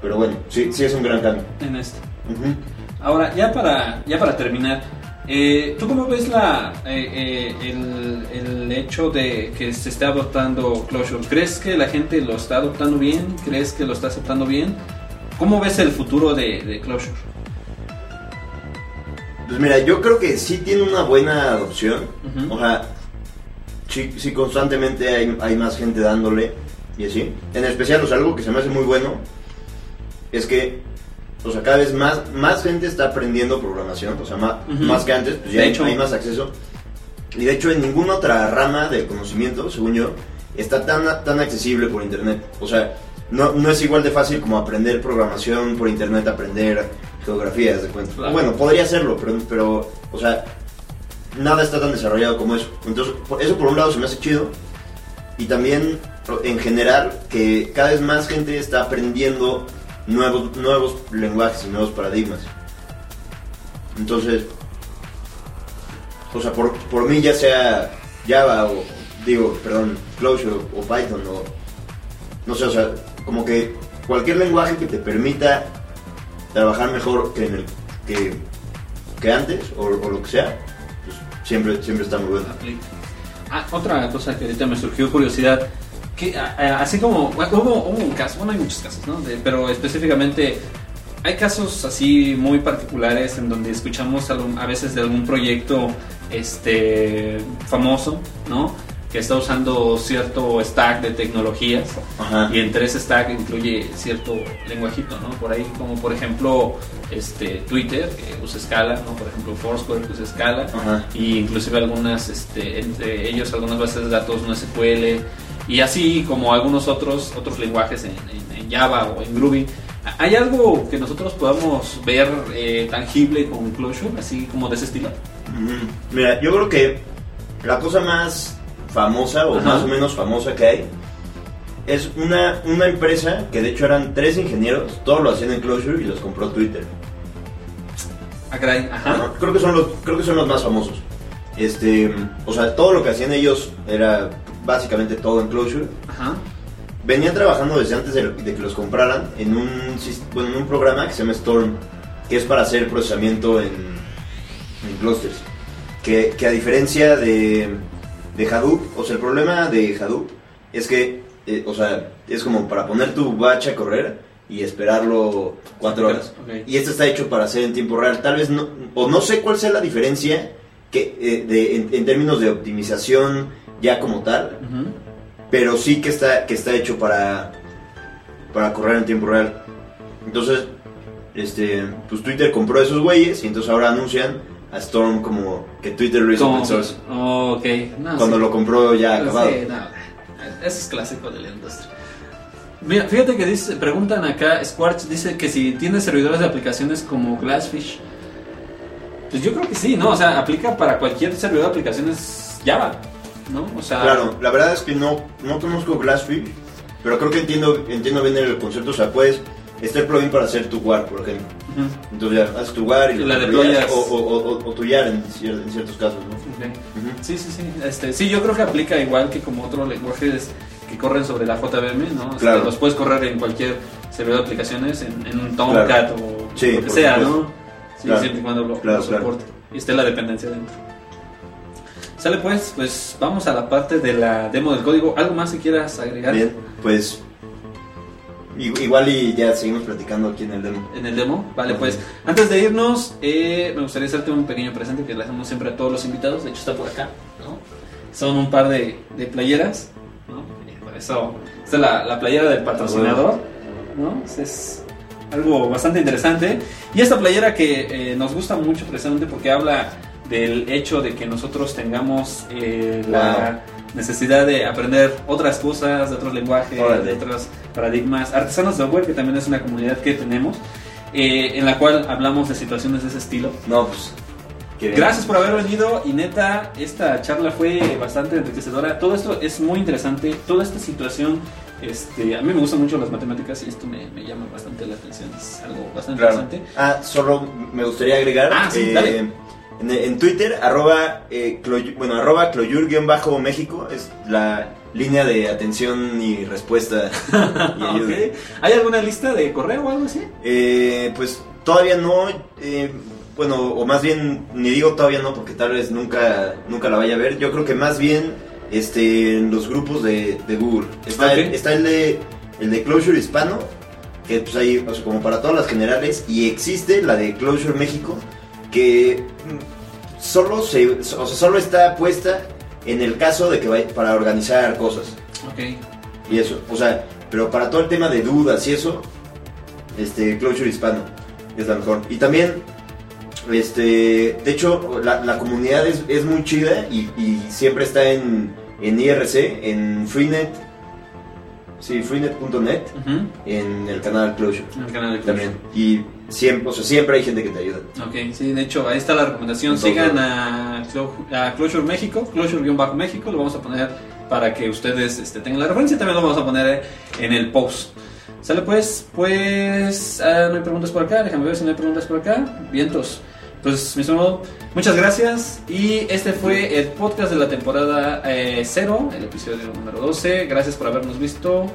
B: pero bueno, sí, sí es un gran cambio.
A: En esto. Ahora, ya para, ya para terminar, eh, ¿tú cómo ves la, eh, eh, el, el, hecho de que se esté adoptando Clojure? ¿Crees que la gente lo está adoptando bien? ¿Crees que lo está aceptando bien? ¿Cómo ves el futuro de, de Clojure?
B: Pues mira, yo creo que sí tiene una buena adopción. O sea, sí, constantemente hay, hay, más gente dándole y así. En especial, o sea, algo que se me hace muy bueno es que o sea, cada vez más, más gente está aprendiendo programación, o sea, más, más que antes, pues ya hay, más acceso. Y de hecho, en ninguna otra rama del conocimiento, según yo, está tan, tan accesible por internet. O sea, no, no es igual de fácil como aprender programación por internet, aprender geografías de cuenta. Bueno, podría hacerlo, pero, pero, o sea, nada está tan desarrollado como eso. Entonces, eso por un lado se me hace chido. Y también, en general, que cada vez más gente está aprendiendo nuevos, nuevos lenguajes y nuevos paradigmas. Entonces, o sea, por, por mí ya sea Java o, digo, perdón, Clojure o Python o, no sé, o sea, como que cualquier lenguaje que te permita trabajar mejor que, en el, que, que antes o, o lo que sea, siempre, siempre está muy bueno.
A: Ah, otra cosa que ahorita me surgió curiosidad, que a- a- así como hubo, hubo un caso, bueno hay muchos casos, ¿no? Pero específicamente hay casos así muy particulares en donde escuchamos algún- a veces de algún proyecto este famoso, ¿no? Que está usando cierto stack de tecnologías
B: Ajá.
A: y entre ese stack incluye cierto lenguajito, ¿no? Por ahí, como por ejemplo, este Twitter, que usa Scala, ¿no? Por ejemplo, Foursquare, que usa Scala,
B: Ajá.
A: y inclusive algunas, este, entre ellos algunas bases de datos no SQL, y así como algunos otros, otros lenguajes en, en- en Java o en Groovy. ¿Hay algo que nosotros podamos ver eh, tangible con Clojure, así como de ese estilo?
B: Ujú. Mira, yo creo que la cosa más famosa o
A: Ajá.
B: más o menos famosa que hay es una, una empresa que de hecho eran tres ingenieros, todos lo hacían en Clojure y los compró Twitter.
A: Ah, caray, ajá.
B: Creo que son los creo que son los más famosos. Este, o sea, todo lo que hacían ellos era básicamente todo en Clojure.
A: Ajá.
B: Venían trabajando desde antes de, de que los compraran en un, bueno, en un programa que se llama Storm, que es para hacer procesamiento en, en clusters. Que, que a diferencia de, de Hadoop, o sea, el problema de Hadoop es que, eh, o sea, es como para poner tu batch a correr y esperarlo cuatro horas. Y este está hecho para hacer en tiempo real. Tal vez no, o no sé cuál sea la diferencia que, eh, de, en, en términos de optimización ya como tal, pero sí que está, que está hecho para, para correr en tiempo real. Entonces, este, pues Twitter compró esos güeyes y entonces ahora anuncian a Storm como que Twitter lo hizo open source.
A: Oh, ok. No,
B: Cuando
A: sí.
B: lo compró ya acabado.
A: Sí, no, eso es clásico de la industria. Mira, fíjate que dice, preguntan acá, Squarch dice que si tiene servidores de aplicaciones como Glassfish. Pues yo creo que sí, ¿no? O sea, aplica para cualquier servidor de aplicaciones Java, ¿no? O sea,
B: Claro, la verdad es que no, no conozco Glassfish, pero creo que entiendo, entiendo bien el concepto. O sea, puedes, está el plugin para hacer tu WAR, por ejemplo.
A: Ujú,
B: Entonces ya haces tu WAR y,
A: la
B: deployas. O, o, o- o tu YAR en, cier- en ciertos casos, ¿no?
A: Sí, sí, sí. Este, sí, yo creo que aplica igual que como otros lenguajes que corren sobre la JVM, ¿no? Este,
B: Claro.
A: los puedes correr en cualquier servidor de aplicaciones, en, en un Tomcat
B: Claro.
A: o
B: Sí,
A: lo que sea,
B: supuesto.
A: ¿no? Sí,
B: Claro.
A: siempre y cuando lo, lo soporte. Y esté la dependencia dentro. Sale pues, pues vamos a la parte de la demo del código. ¿Algo más que quieras agregar
B: Bien, pues igual y ya seguimos platicando aquí en el demo.
A: en el demo? Vale, pues antes de irnos, eh, me gustaría hacerte un pequeño presente que le hacemos siempre a todos los invitados. De hecho, está por acá, ¿no? Son un par de, de playeras, ¿no? Y por eso, esta es la, la playera del patrocinador, ¿no? Es- Es algo bastante interesante. Y esta playera que eh, nos gusta mucho precisamente porque habla del hecho de que nosotros tengamos eh, la necesidad de aprender otras cosas, de otros lenguajes,
B: Órale.
A: de otros paradigmas. Artesanos de Software, que también es una comunidad que tenemos, eh, en la cual hablamos de situaciones de ese estilo.
B: No, pues.
A: Gracias por haber venido y neta, esta charla fue bastante enriquecedora. Todo esto es muy interesante, toda esta situación, este, a mí me gustan mucho las matemáticas y esto me, me llama bastante la atención, es algo bastante
B: Claro.
A: interesante.
B: Ah, solo me gustaría agregar.
A: Ah, sí,
B: eh,
A: dale.
B: En, en Twitter, arroba, eh, Cloyu- bueno, arroba cloyur-méxico es la línea de atención y respuesta y ayuda.
A: Ok. ¿Hay alguna lista de correo o algo así?
B: Eh, pues todavía no, eh, bueno, o más bien, ni digo todavía no, porque tal vez nunca, nunca la vaya a ver. Yo creo que más bien este, en los grupos de, de Google. Está, el, está el, de, el de Closure Hispano, que pues ahí, o sea, como para todas las generales, y existe la de Closure México, que mm, solo, se, o sea, solo está puesta en el caso de que vaya para organizar cosas.
A: Ok.
B: Y eso, o sea, pero para todo el tema de dudas y eso, este, Closure Hispano es la mejor. Y también, este, de hecho, la, la comunidad es, es muy chida y, y siempre está en, en IRC, en Freenet, sí, freenet.net,
A: Ujú.
B: en el canal Closure
A: En el canal de
B: también. Y siempre, o sea, siempre hay gente que te ayuda.
A: Ok, sí, de hecho, ahí está la recomendación.
B: Entonces-
A: Sigan a, a Closure México, Closure-México, lo vamos a poner para que ustedes este, tengan la referencia. También lo vamos a poner en el post. Sale pues, pues ah, no hay preguntas por acá, déjame ver si no hay preguntas por acá. Vientos. Pues, mi estimado, muchas gracias. Y este fue el podcast de la temporada 0, el episodio número 12. Gracias por habernos visto.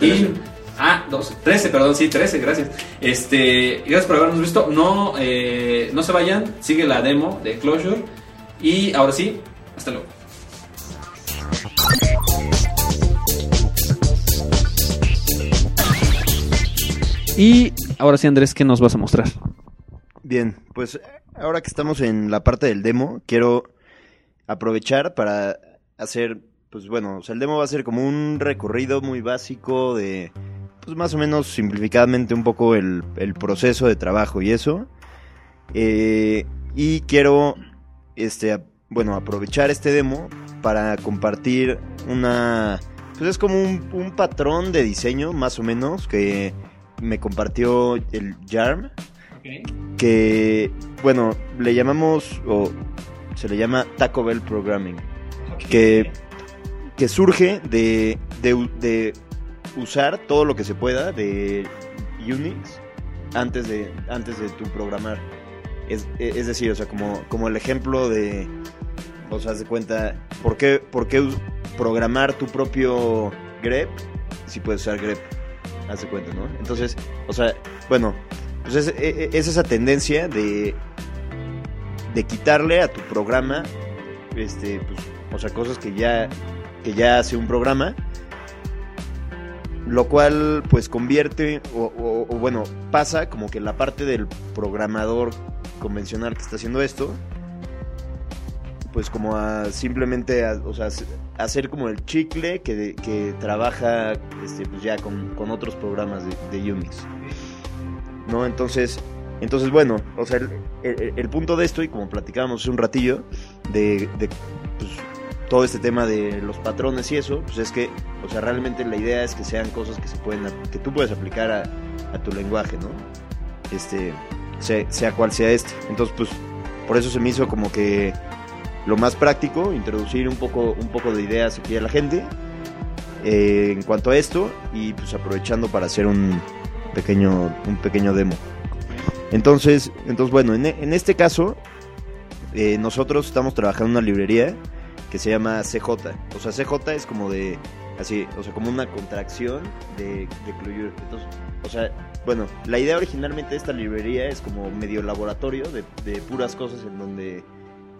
A: Y, ah, 12, 13, perdón, sí, 13, gracias. Este, gracias por habernos visto. No, eh, no se vayan, sigue la demo de Closure. Y ahora sí, hasta luego. Y ahora sí, Andrés, ¿qué nos vas a mostrar?
B: Bien, pues ahora que estamos en la parte del demo, quiero aprovechar para hacer, pues bueno, o sea, el demo va a ser como un recorrido muy básico de, pues más o menos simplificadamente un poco el, el proceso de trabajo y eso. Eh, y quiero, este, bueno, aprovechar este demo para compartir una, pues es como un, un patrón de diseño más o menos que me compartió el Jarm. Que, bueno, le llamamos, o se le llama Taco Bell Programming. Que, que surge de, de, usar todo lo que se pueda de Unix antes de, antes de tu programar. Es, es decir, o sea, como, como el ejemplo de, o sea, de cuenta, ¿por qué, ¿por qué programar tu propio grep si puedes usar grep? Haz de cuenta, ¿no? Entonces, o sea, bueno, pues es, e, e, es, esa tendencia de, de quitarle a tu programa, este, pues, o sea, cosas que ya, que ya hace un programa, lo cual pues convierte, o, bueno, pasa como que la parte del programador convencional que está haciendo esto, pues como a simplemente, o sea, hacer como el chicle que, que trabaja este, pues ya con, con otros programas de, de, Unix. ¿No? Entonces, entonces bueno, o sea, el, el, punto de esto, y como platicábamos un ratillo, de, de pues, todo este tema de los patrones y eso, pues es que, o sea, realmente la idea es que sean cosas que se pueden, que tú puedes aplicar a, a tu lenguaje, ¿no? Este, sea, sea cual sea este. Entonces, pues, por eso se me hizo como que lo más práctico, introducir un poco, un poco de ideas aquí a la gente eh, en cuanto a esto y pues aprovechando para hacer un pequeño, un pequeño demo. Entonces, entonces bueno, en, en este caso eh, nosotros estamos trabajando en una librería que se llama CJ. O sea, CJ es como de, así, o sea, como una contracción de, de. Entonces, o sea, bueno, la idea originalmente de esta librería es como medio laboratorio de, de puras cosas en donde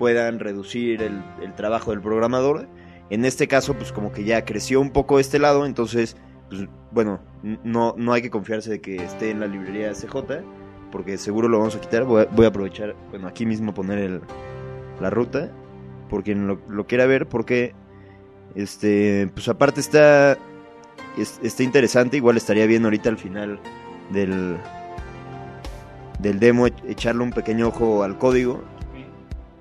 B: puedan reducir el, trabajo del programador. En este caso, pues como que ya creció un poco este lado, entonces, pues bueno, no, no hay que confiarse de que esté en la librería CJ, porque seguro lo vamos a quitar. Voy a, aprovechar, bueno, aquí mismo poner el, la ruta, por quien lo, quiera ver, porque, este, pues aparte está, está interesante, igual estaría bien ahorita al final del, del demo echarle un pequeño ojo al código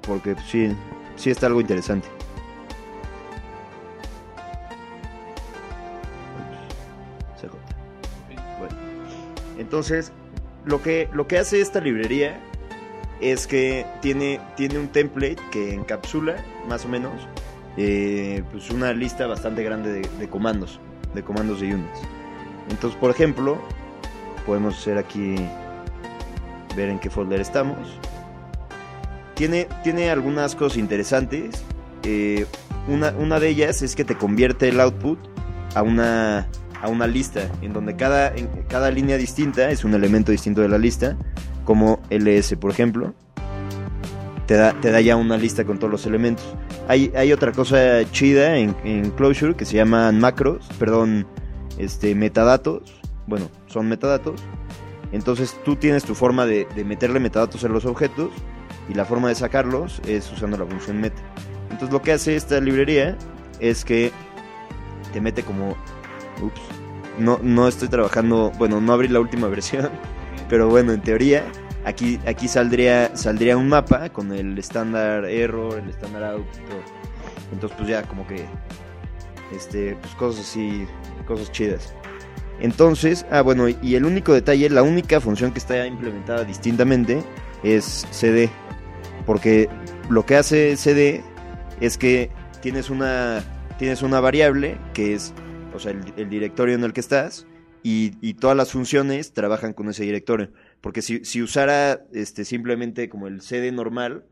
B: porque sí, sí está algo interesante. Entonces, lo que, lo que hace esta librería es que tiene, tiene un template que encapsula, más o menos, eh, pues una lista bastante grande de, comandos, de comandos de Unix. Entonces, por ejemplo, podemos hacer aquí, ver en qué folder estamos tiene, algunas cosas interesantes. Eh, una, una, de ellas es que te convierte el output a una, a una lista, en donde cada, cada línea distinta es un elemento distinto de la lista, como ls, por ejemplo. Te da, te da ya una lista con todos los elementos. Hay, hay otra cosa chida en, Closure que se llaman macros, perdón, este, metadatos. Bueno, son metadatos. Entonces tú tienes tu forma de, de meterle metadatos a los objetos y la forma de sacarlos es usando la función meta. Entonces lo que hace esta librería es que te mete como... Ups. No, no estoy trabajando... Bueno, no abrí la última versión. Pero bueno, en teoría aquí, aquí saldría, saldría un mapa con el estándar error, el estándar out Entonces pues ya como que... Este, pues cosas así, cosas chidas. Entonces, ah bueno, y el único detalle, la única función que está implementada distintamente es CD porque lo que hace CD es que tienes una, tienes una variable que es o sea, el, directorio en el que estás y, todas las funciones trabajan con ese directorio. Porque si, si usara este, simplemente como el CD normal,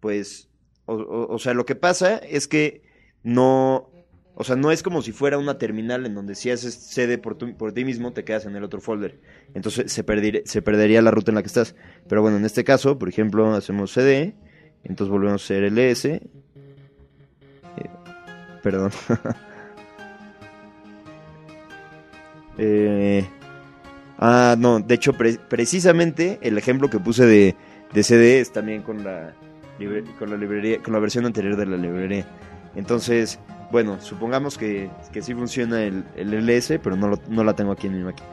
B: pues, o, sea, lo que pasa es que no, o sea, no es como si fuera una terminal en donde si haces CD por, por ti mismo, te quedas en el otro folder. Entonces se, se perdería la ruta en la que estás. Pero bueno, en este caso, por ejemplo, hacemos CD, entonces volvemos a hacer LS. Eh, perdón. Eh, ah, no, de hecho, precisamente el ejemplo que puse de, de CD es también con la, con la librería, con la versión anterior de la librería. Entonces, bueno, supongamos que, que sí funciona el, el LS, pero no, no la tengo aquí en mi máquina.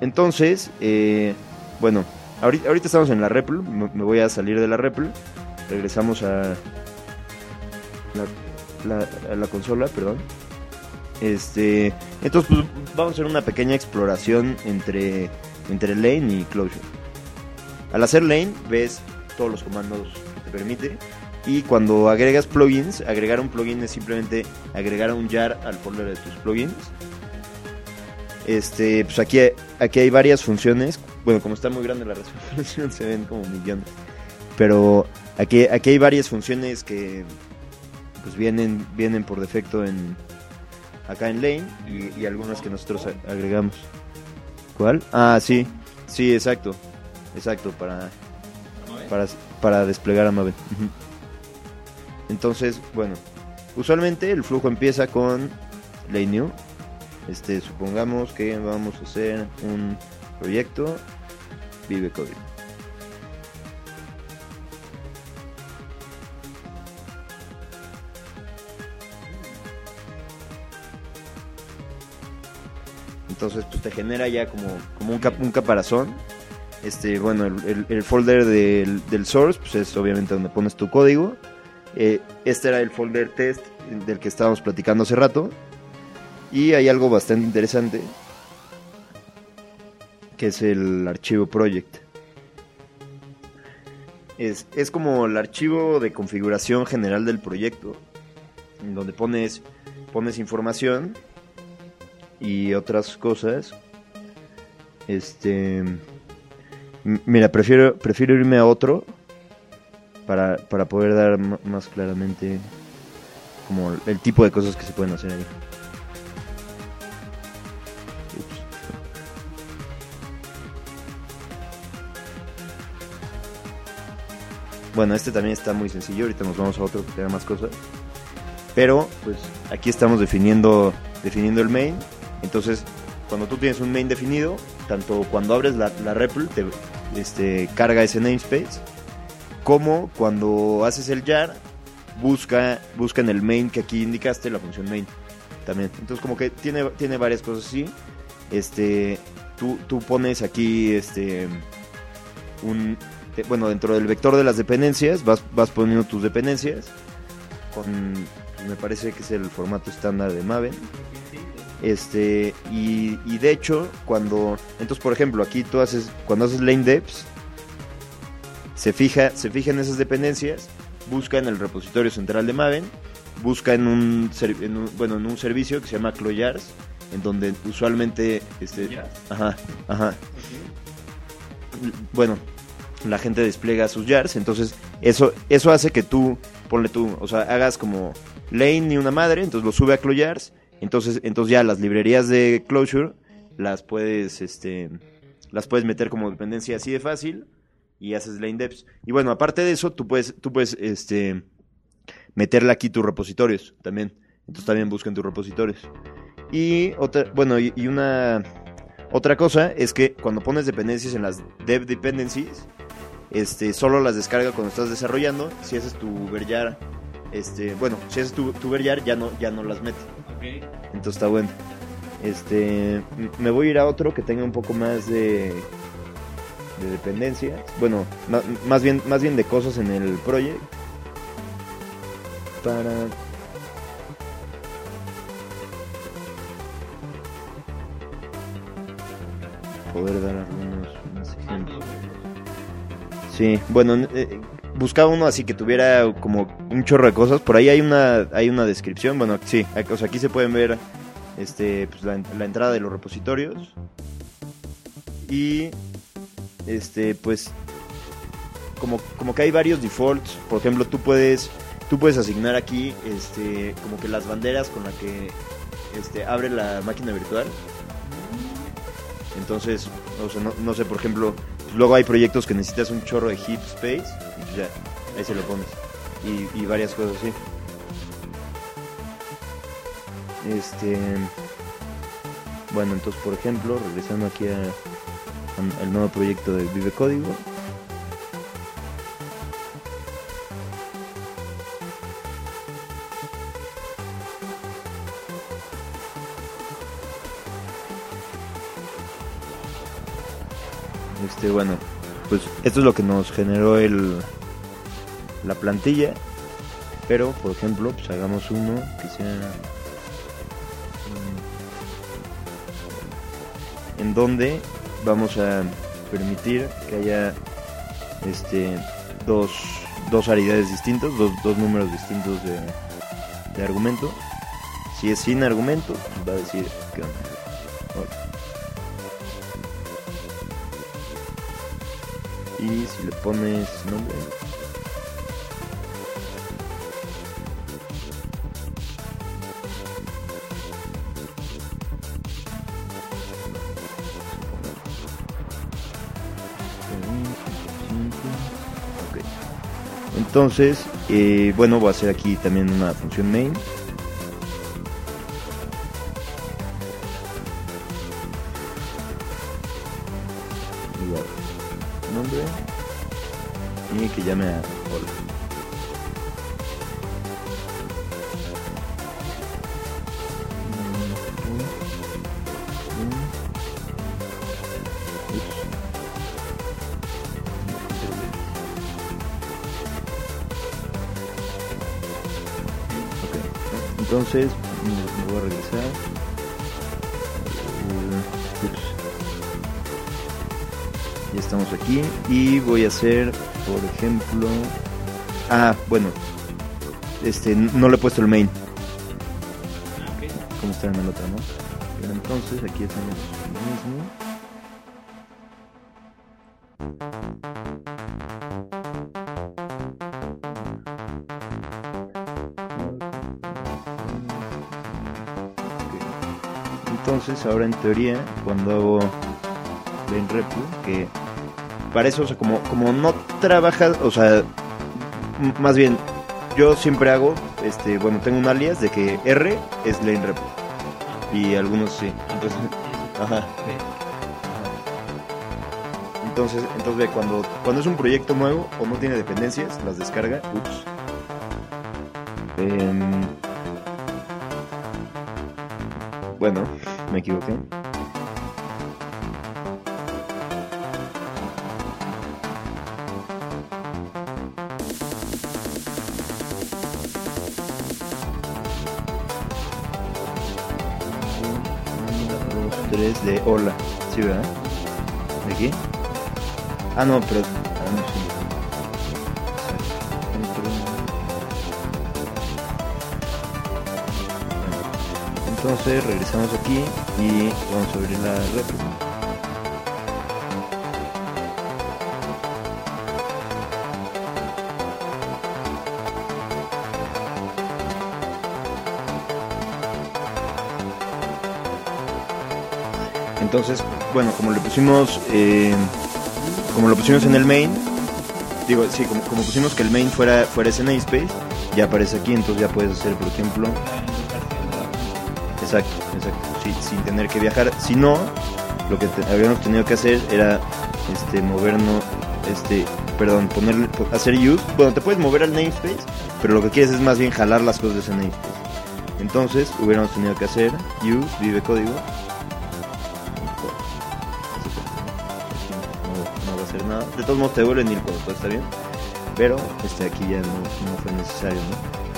B: Entonces, eh, bueno, ahorita, ahorita, estamos en la REPL, me, voy a salir de la REPL, regresamos a la, a la consola, perdón. Este, entonces pues, vamos a hacer una pequeña exploración entre, entre lane y closure. Al hacer lane ves todos los comandos que te permite y cuando agregas plugins, agregar un plugin es simplemente agregar un jar al folder de tus plugins. Este, pues aquí, aquí hay varias funciones. Bueno, como está muy grande la resolución, se ven como millones. Pero aquí, aquí hay varias funciones que pues vienen, vienen por defecto en, acá en Lane y, algunas que nosotros agregamos. ¿Cuál? Ah, sí, sí, exacto, exacto, para, para, para desplegar a Maven. Entonces, bueno, usualmente el flujo empieza con Lane New. Este, supongamos que vamos a hacer un proyecto Vive Código. Entonces pues te genera ya como, como un, un caparazón. Este, bueno, el, folder del, source, pues es obviamente donde pones tu código. Eh, este era el folder test del que estábamos platicando hace rato. Y hay algo bastante interesante, que es el archivo project. Es, es como el archivo de configuración general del proyecto, donde pones, pones información y otras cosas. Este. Mira, prefiero, prefiero irme a otro para, para poder dar más claramente como el tipo de cosas que se pueden hacer ahí. Bueno, este también está muy sencillo, ahorita nos vamos a otro que tenga más cosas. Pero, pues, aquí estamos definiendo, definiendo el main entonces, cuando tú tienes un main definido, tanto cuando abres la, REPL te este, carga ese namespace, como cuando haces el jar, busca, busca en el main que aquí indicaste la función main también. Entonces, como que tiene, tiene varias cosas así. Este, tú, tú pones aquí este un eh, bueno dentro del vector de las dependencias vas, vas poniendo tus dependencias con me parece que es el formato estándar de Maven este, y, de hecho, cuando, entonces por ejemplo, aquí tú haces, cuando haces lane deps, se fija, se fija en esas dependencias, busca en el repositorio central de Maven, busca en un, bueno, en un servicio que se llama Cloyars, en donde usualmente, este, ajá, ajá, bueno, la gente despliega sus jars, entonces eso, eso hace que tú, ponle tú, o sea, hagas como lane y una madre, entonces lo sube a Cloyars entonces, entonces ya las librerías de Closure las puedes, este, las puedes meter como dependencia así de fácil y haces lane deps. Y bueno, aparte de eso, tú puedes, tú puedes, este, meterle aquí tus repositorios también. Entonces también busquen tus repositorios. Y otra, bueno, y, una otra cosa es que cuando pones dependencias en las dev dependencies, este, solo las descarga cuando estás desarrollando. Si haces tu verjar, este, bueno, si haces tu, tu ya no, ya no las mete. Entonces está bueno. Este, me voy a ir a otro que tenga un poco más de, de dependencia. Bueno, más, bien, más bien de cosas en el proyecto. Para poder dar algunos ejemplos. Sí, bueno, eh, buscaba uno así que tuviera como un chorro de cosas. Por ahí hay una, hay una descripción. Bueno, sí, o sea, aquí se pueden ver este, pues, la, la entrada de los repositorios. Y este, pues como, como que hay varios defaults. Por ejemplo, tú puedes, tú puedes asignar aquí este, como que las banderas con las que este, abre la máquina virtual. Entonces, o sea, no, no sé, por ejemplo, luego hay proyectos que necesitas un chorro de heap space ya, ahí se lo pones. Y, varias cosas así. Este. Bueno, entonces, por ejemplo, regresando aquí al nuevo proyecto de Vive Código. Este, bueno, pues esto es lo que nos generó el la plantilla. Pero, por ejemplo, pues hagamos uno que sea mm, en donde vamos a permitir que haya este dos, dos aridades distintos, dos, dos números distintos de, de argumento. Si es sin argumento, pues va a decir que Y si le pones nombre. Entonces, eh, bueno, voy a hacer aquí también una función main. Ejemplo, ah, bueno, este, no le he puesto el main, como está en el otro, ¿no? Pero entonces aquí hacemos lo mismo. Entonces, ahora en teoría, cuando hago main repo, que para eso, o sea, como, como no trabajas, o sea, más bien, yo siempre hago, este, bueno, tengo un alias de que R es lane repo. Y algunos sí. Entonces, ajá. Entonces, entonces ve, cuando, cuando es un proyecto nuevo o no tiene dependencias, las descarga. Ups. Em, bueno, me equivoqué. Hola. ¿Sí, verdad? ¿De aquí? Ah, no, pero. Ah, no, sí. Entonces regresamos aquí y vamos a abrir la réplica. Entonces, bueno, como le pusimos, eh, como lo pusimos en el main, digo, sí, como, pusimos que el main fuera, fuera ese namespace, ya aparece aquí, entonces ya puedes hacer, por ejemplo, exacto, exacto, sí, sin tener que viajar. Si no, lo que habríamos tenido que hacer era, este, movernos, este, perdón, ponerle, po- hacer use. Bueno, te puedes mover al namespace, pero lo que quieres es más bien jalar las cosas de ese namespace. Entonces, hubiéramos tenido que hacer use, vive código, va a hacer nada. De todos modos te devuelven el todo está bien. Pero este aquí ya no, no fue necesario.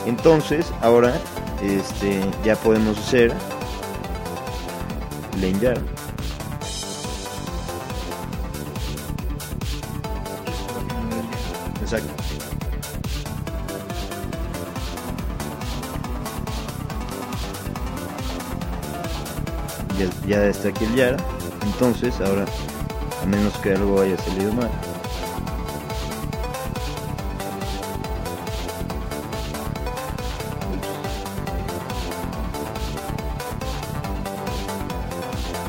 B: Entonces, ahora este ya podemos hacer jar Exacto. ya, ya está aquí el Yara. Entonces, ahora, a menos que algo haya salido mal.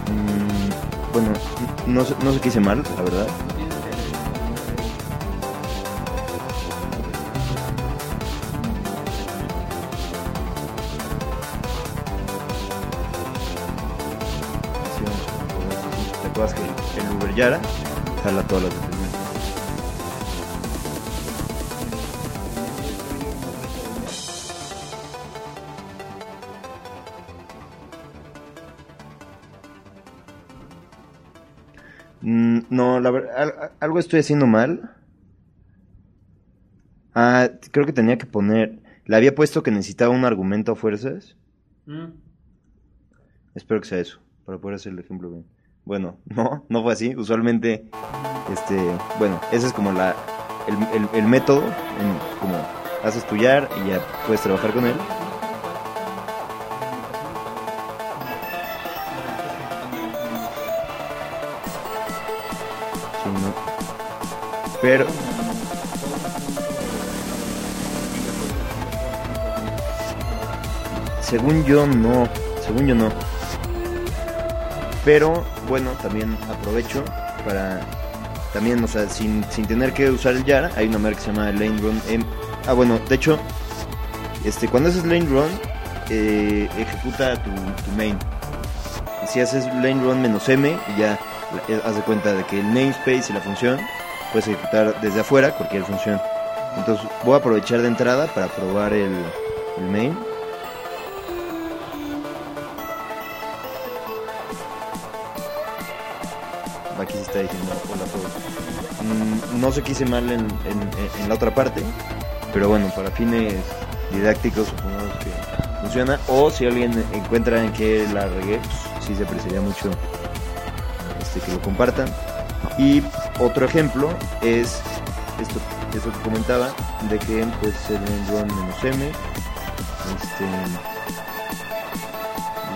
B: Mm, bueno, no, no sé qué mal, la verdad. Yara jala todas las dependencias? Mm, No, la verdad, algo estoy haciendo mal. Ah, creo que tenía que poner. Le había puesto que necesitaba un argumento a fuerzas.
A: Mm.
B: Espero que sea eso, para poder hacer el ejemplo bien. Bueno, no, no fue así. Usualmente, este, bueno, ese es como la, el, el- el método, en, como haces tu YAR y ya puedes trabajar con él. No. Pero, según yo no, según yo no. Pero bueno, también aprovecho para también, o sea, sin, sin tener que usar el Yara, hay una marca que se llama Lane Run M. Ah, bueno, de hecho, este, cuando haces Lane Run, eh, ejecuta tu, main. Y si haces Lane Run menos M, ya eh, haz de cuenta de que el namespace y la función puedes ejecutar desde afuera cualquier función. Entonces voy a aprovechar de entrada para probar el main. Aquí se está diciendo hola. Mm, no sé qué hice mal en, en- la otra parte, pero bueno, para fines didácticos supongamos que funciona. O si alguien encuentra en que la regué, pues, sí se apreciaría mucho este, que lo compartan. Y otro ejemplo es esto, esto que comentaba, de que pues el run menos m, este,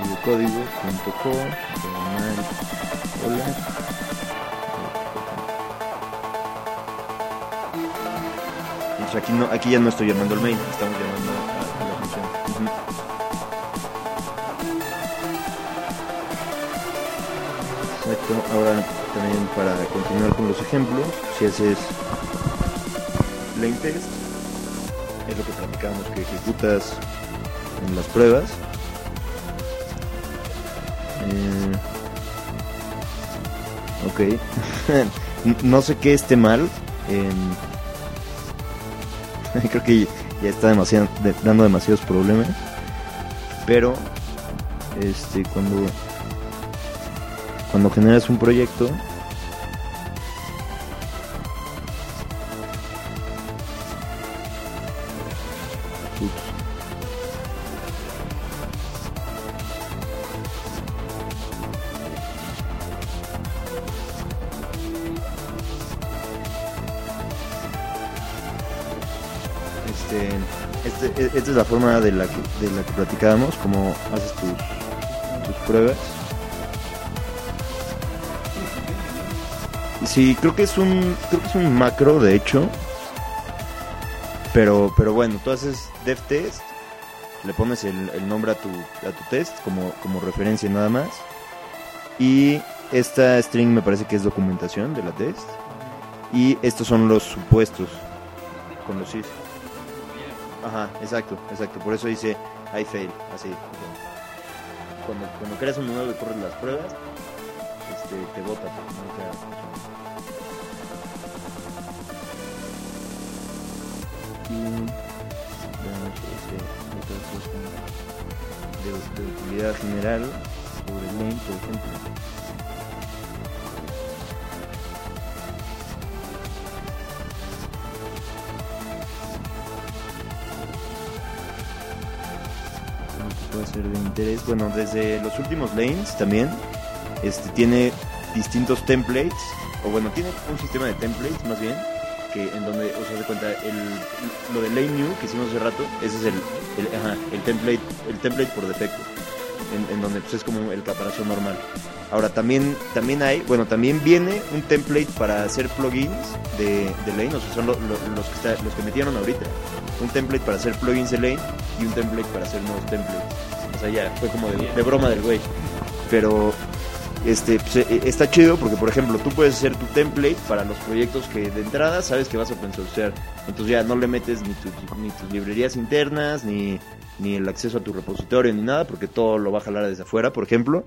B: videocódigo.co, diagonal, hola. Aquí, no, aquí ya no estoy llamando al main, estamos llamando a, la función. Exacto, ahora también para continuar con los ejemplos, si haces lane test, es lo que platicamos que ejecutas en las pruebas. Eh, ok, no sé qué esté mal. Creo que ya está demasiado, de- dando demasiados problemas. Pero, este, cuando cuando generas un proyecto de la que, platicábamos, como haces tus, tus pruebas. Sí, creo que es un creo que es un macro de hecho. Pero pero bueno, tú haces dev test, le pones el, el nombre a tu a tu test como como referencia nada más. Y esta string me parece que es documentación de la test y estos son los supuestos con los is. Ajá, exacto, exacto. Por eso dice I fail, así. Cuando, cuando creas un modelo y corres las pruebas, este, te bota. este, de, utilidad general sobre el main, por ejemplo. Ser de interés. Bueno, desde los últimos lanes también este, tiene distintos templates, o bueno, tiene un sistema de templates más bien, que en donde, o sea, de cuenta, el, lo de lane new que hicimos hace rato, ese es el, el, template, el template por defecto. en, donde pues, es como el caparazón normal. Ahora también, también hay, bueno, también viene un template para hacer plugins de, de Lane, o sea, son los, que los que metieron ahorita. Un template para hacer plugins de Lane y un template para hacer nuevos templates. Ya fue como de, broma del güey. Pero este, pues, eh, está chido porque, por ejemplo, tú puedes hacer tu template para los proyectos que de entrada sabes que vas a open Entonces ya no le metes ni, ni tus librerías internas, ni, ni el acceso a tu repositorio, ni nada, porque todo lo va a jalar desde afuera, por ejemplo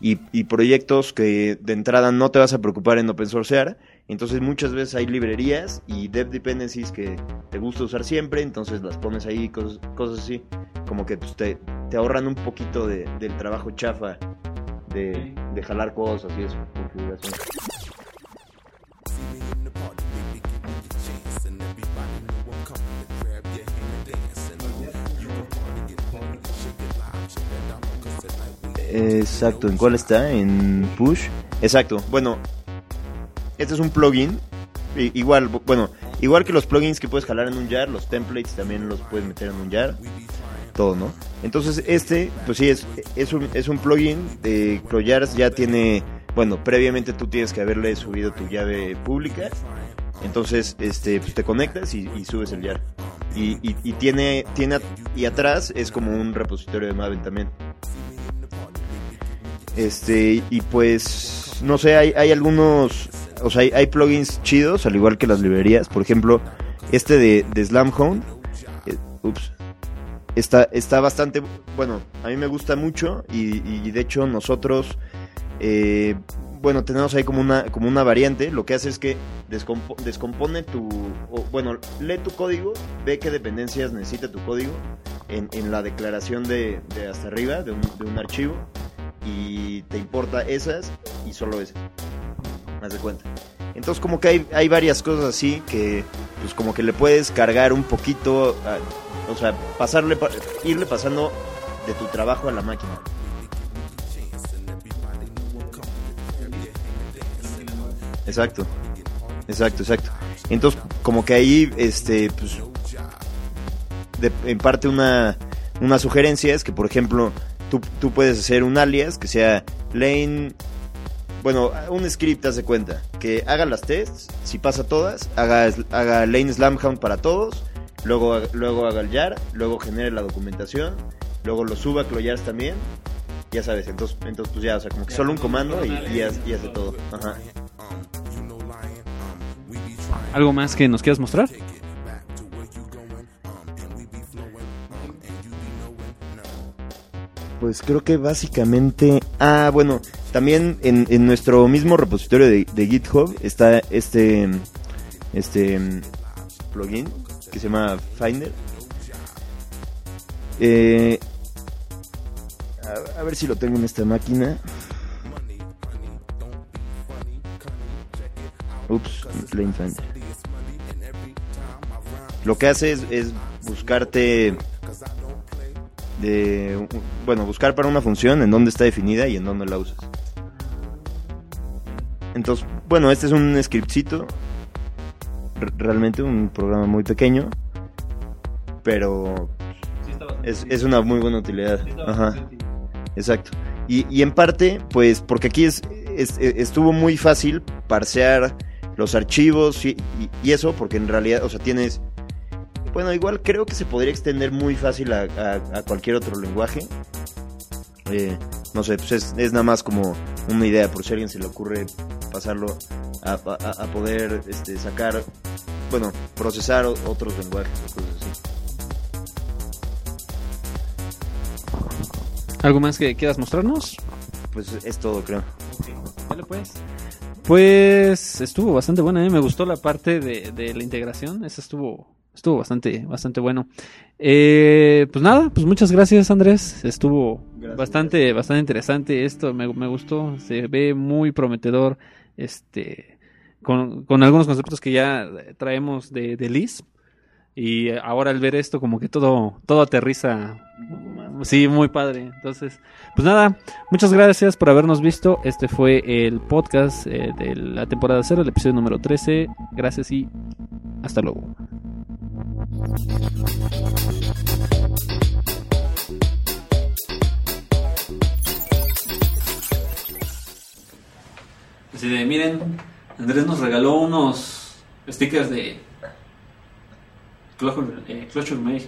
B: y, proyectos que de entrada no te vas a preocupar en open sourcear. Entonces muchas veces hay librerías y dev dependencies que te gusta usar siempre, entonces las pones ahí, cosas, cosas así, como que pues, te, te ahorran un poquito de, del trabajo chafa de, de jalar cosas y eso, configuración. Exacto, ¿en cuál está? En Push. Exacto, bueno, este es un plugin. Igual, bueno, igual que los plugins que puedes jalar en un jar, los templates también los puedes meter en un jar. Todo, ¿no? Entonces, este, pues sí, es, es, un, es un plugin de Cloyars, ya tiene, bueno, previamente tú tienes que haberle subido tu llave pública. Entonces, este, pues te conectas y, subes el jar. Y, y, tiene, tiene, y atrás es como un repositorio de Maven también. Este, y pues, no sé, hay, hay algunos, o sea, hay, plugins chidos, al igual que las librerías. Por ejemplo, este de, de Slamhound, eh, ups, está, está bastante, bueno, a mí me gusta mucho y, de hecho nosotros, eh, bueno, tenemos ahí como una, como una variante. Lo que hace es que descompone tu, bueno, lee tu código, ve qué dependencias necesita tu código en, en la declaración de, de hasta arriba de un, de un archivo y te importa esas y solo esas. Más de cuenta. Entonces como que hay, hay varias cosas así que pues como que le puedes cargar un poquito, o sea, pasarle, irle pasando de tu trabajo a la máquina. Exacto, exacto, exacto. Entonces como que ahí, este, pues, en parte una, una sugerencia es que por ejemplo tú, puedes hacer un alias que sea lane bueno, un script hace cuenta que haga las tests, si pasa todas, haga, haga lane slamhound para todos, luego, luego haga el jar, luego genere la documentación, luego lo suba a Cloyars también, ya sabes, entonces, entonces pues ya, o sea, como que solo un comando y, y, hace, todo. Ajá.
A: ¿Algo más que nos quieras mostrar?
B: Pues creo que básicamente... Ah, bueno, también en, en nuestro mismo repositorio de, GitHub está este, este plugin que se llama Finder. Eh, a, ver si lo tengo en esta máquina. Ups, Lane Finder. Lo que hace es buscarte de, bueno, buscar para una función en dónde está definida y en dónde la usas. Entonces, bueno, este es un scriptcito, realmente un programa muy pequeño, pero es, es, una muy buena utilidad. Ajá, exacto. Y, y, en parte, pues, porque aquí es, estuvo muy fácil parsear los archivos y, y, eso, porque en realidad, o sea, tienes bueno, igual creo que se podría extender muy fácil a, cualquier otro lenguaje. Eh, no sé, pues es, nada más como una idea, por si a alguien se le ocurre pasarlo a, poder este, sacar, bueno, procesar otros lenguajes o cosas así.
A: ¿Algo más que quieras mostrarnos?
B: Pues es todo, creo.
A: pues. Pues estuvo bastante buena, ¿eh? me gustó la parte de, de la integración, esa estuvo estuvo bastante, bastante bueno. Eh, pues nada, pues muchas gracias Andrés, estuvo bastante, bastante interesante esto, me, gustó, se ve muy prometedor, este, con, con algunos conceptos que ya traemos de, de Liz. Y ahora al ver esto, como que todo, todo aterriza. Sí, muy padre. Entonces, pues nada, muchas gracias por habernos visto. Este fue el podcast eh, de la temporada 0, el episodio número 13. Gracias y hasta luego. Así de, miren, Andrés nos regaló unos stickers de Closure, eh,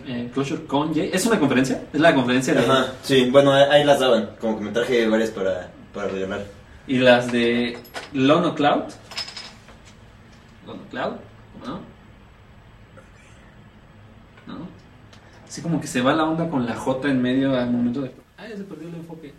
A: eh ¿Es una conferencia? ¿Es la conferencia.
B: Ajá, sí, bueno, ahí las daban. Como que me traje varias para, para regalar.
A: Y las de Lono Cloud. Lono Cloud, ¿no? Así como que se va la onda con la J en medio al momento de... Ah, ya se perdió el enfoque.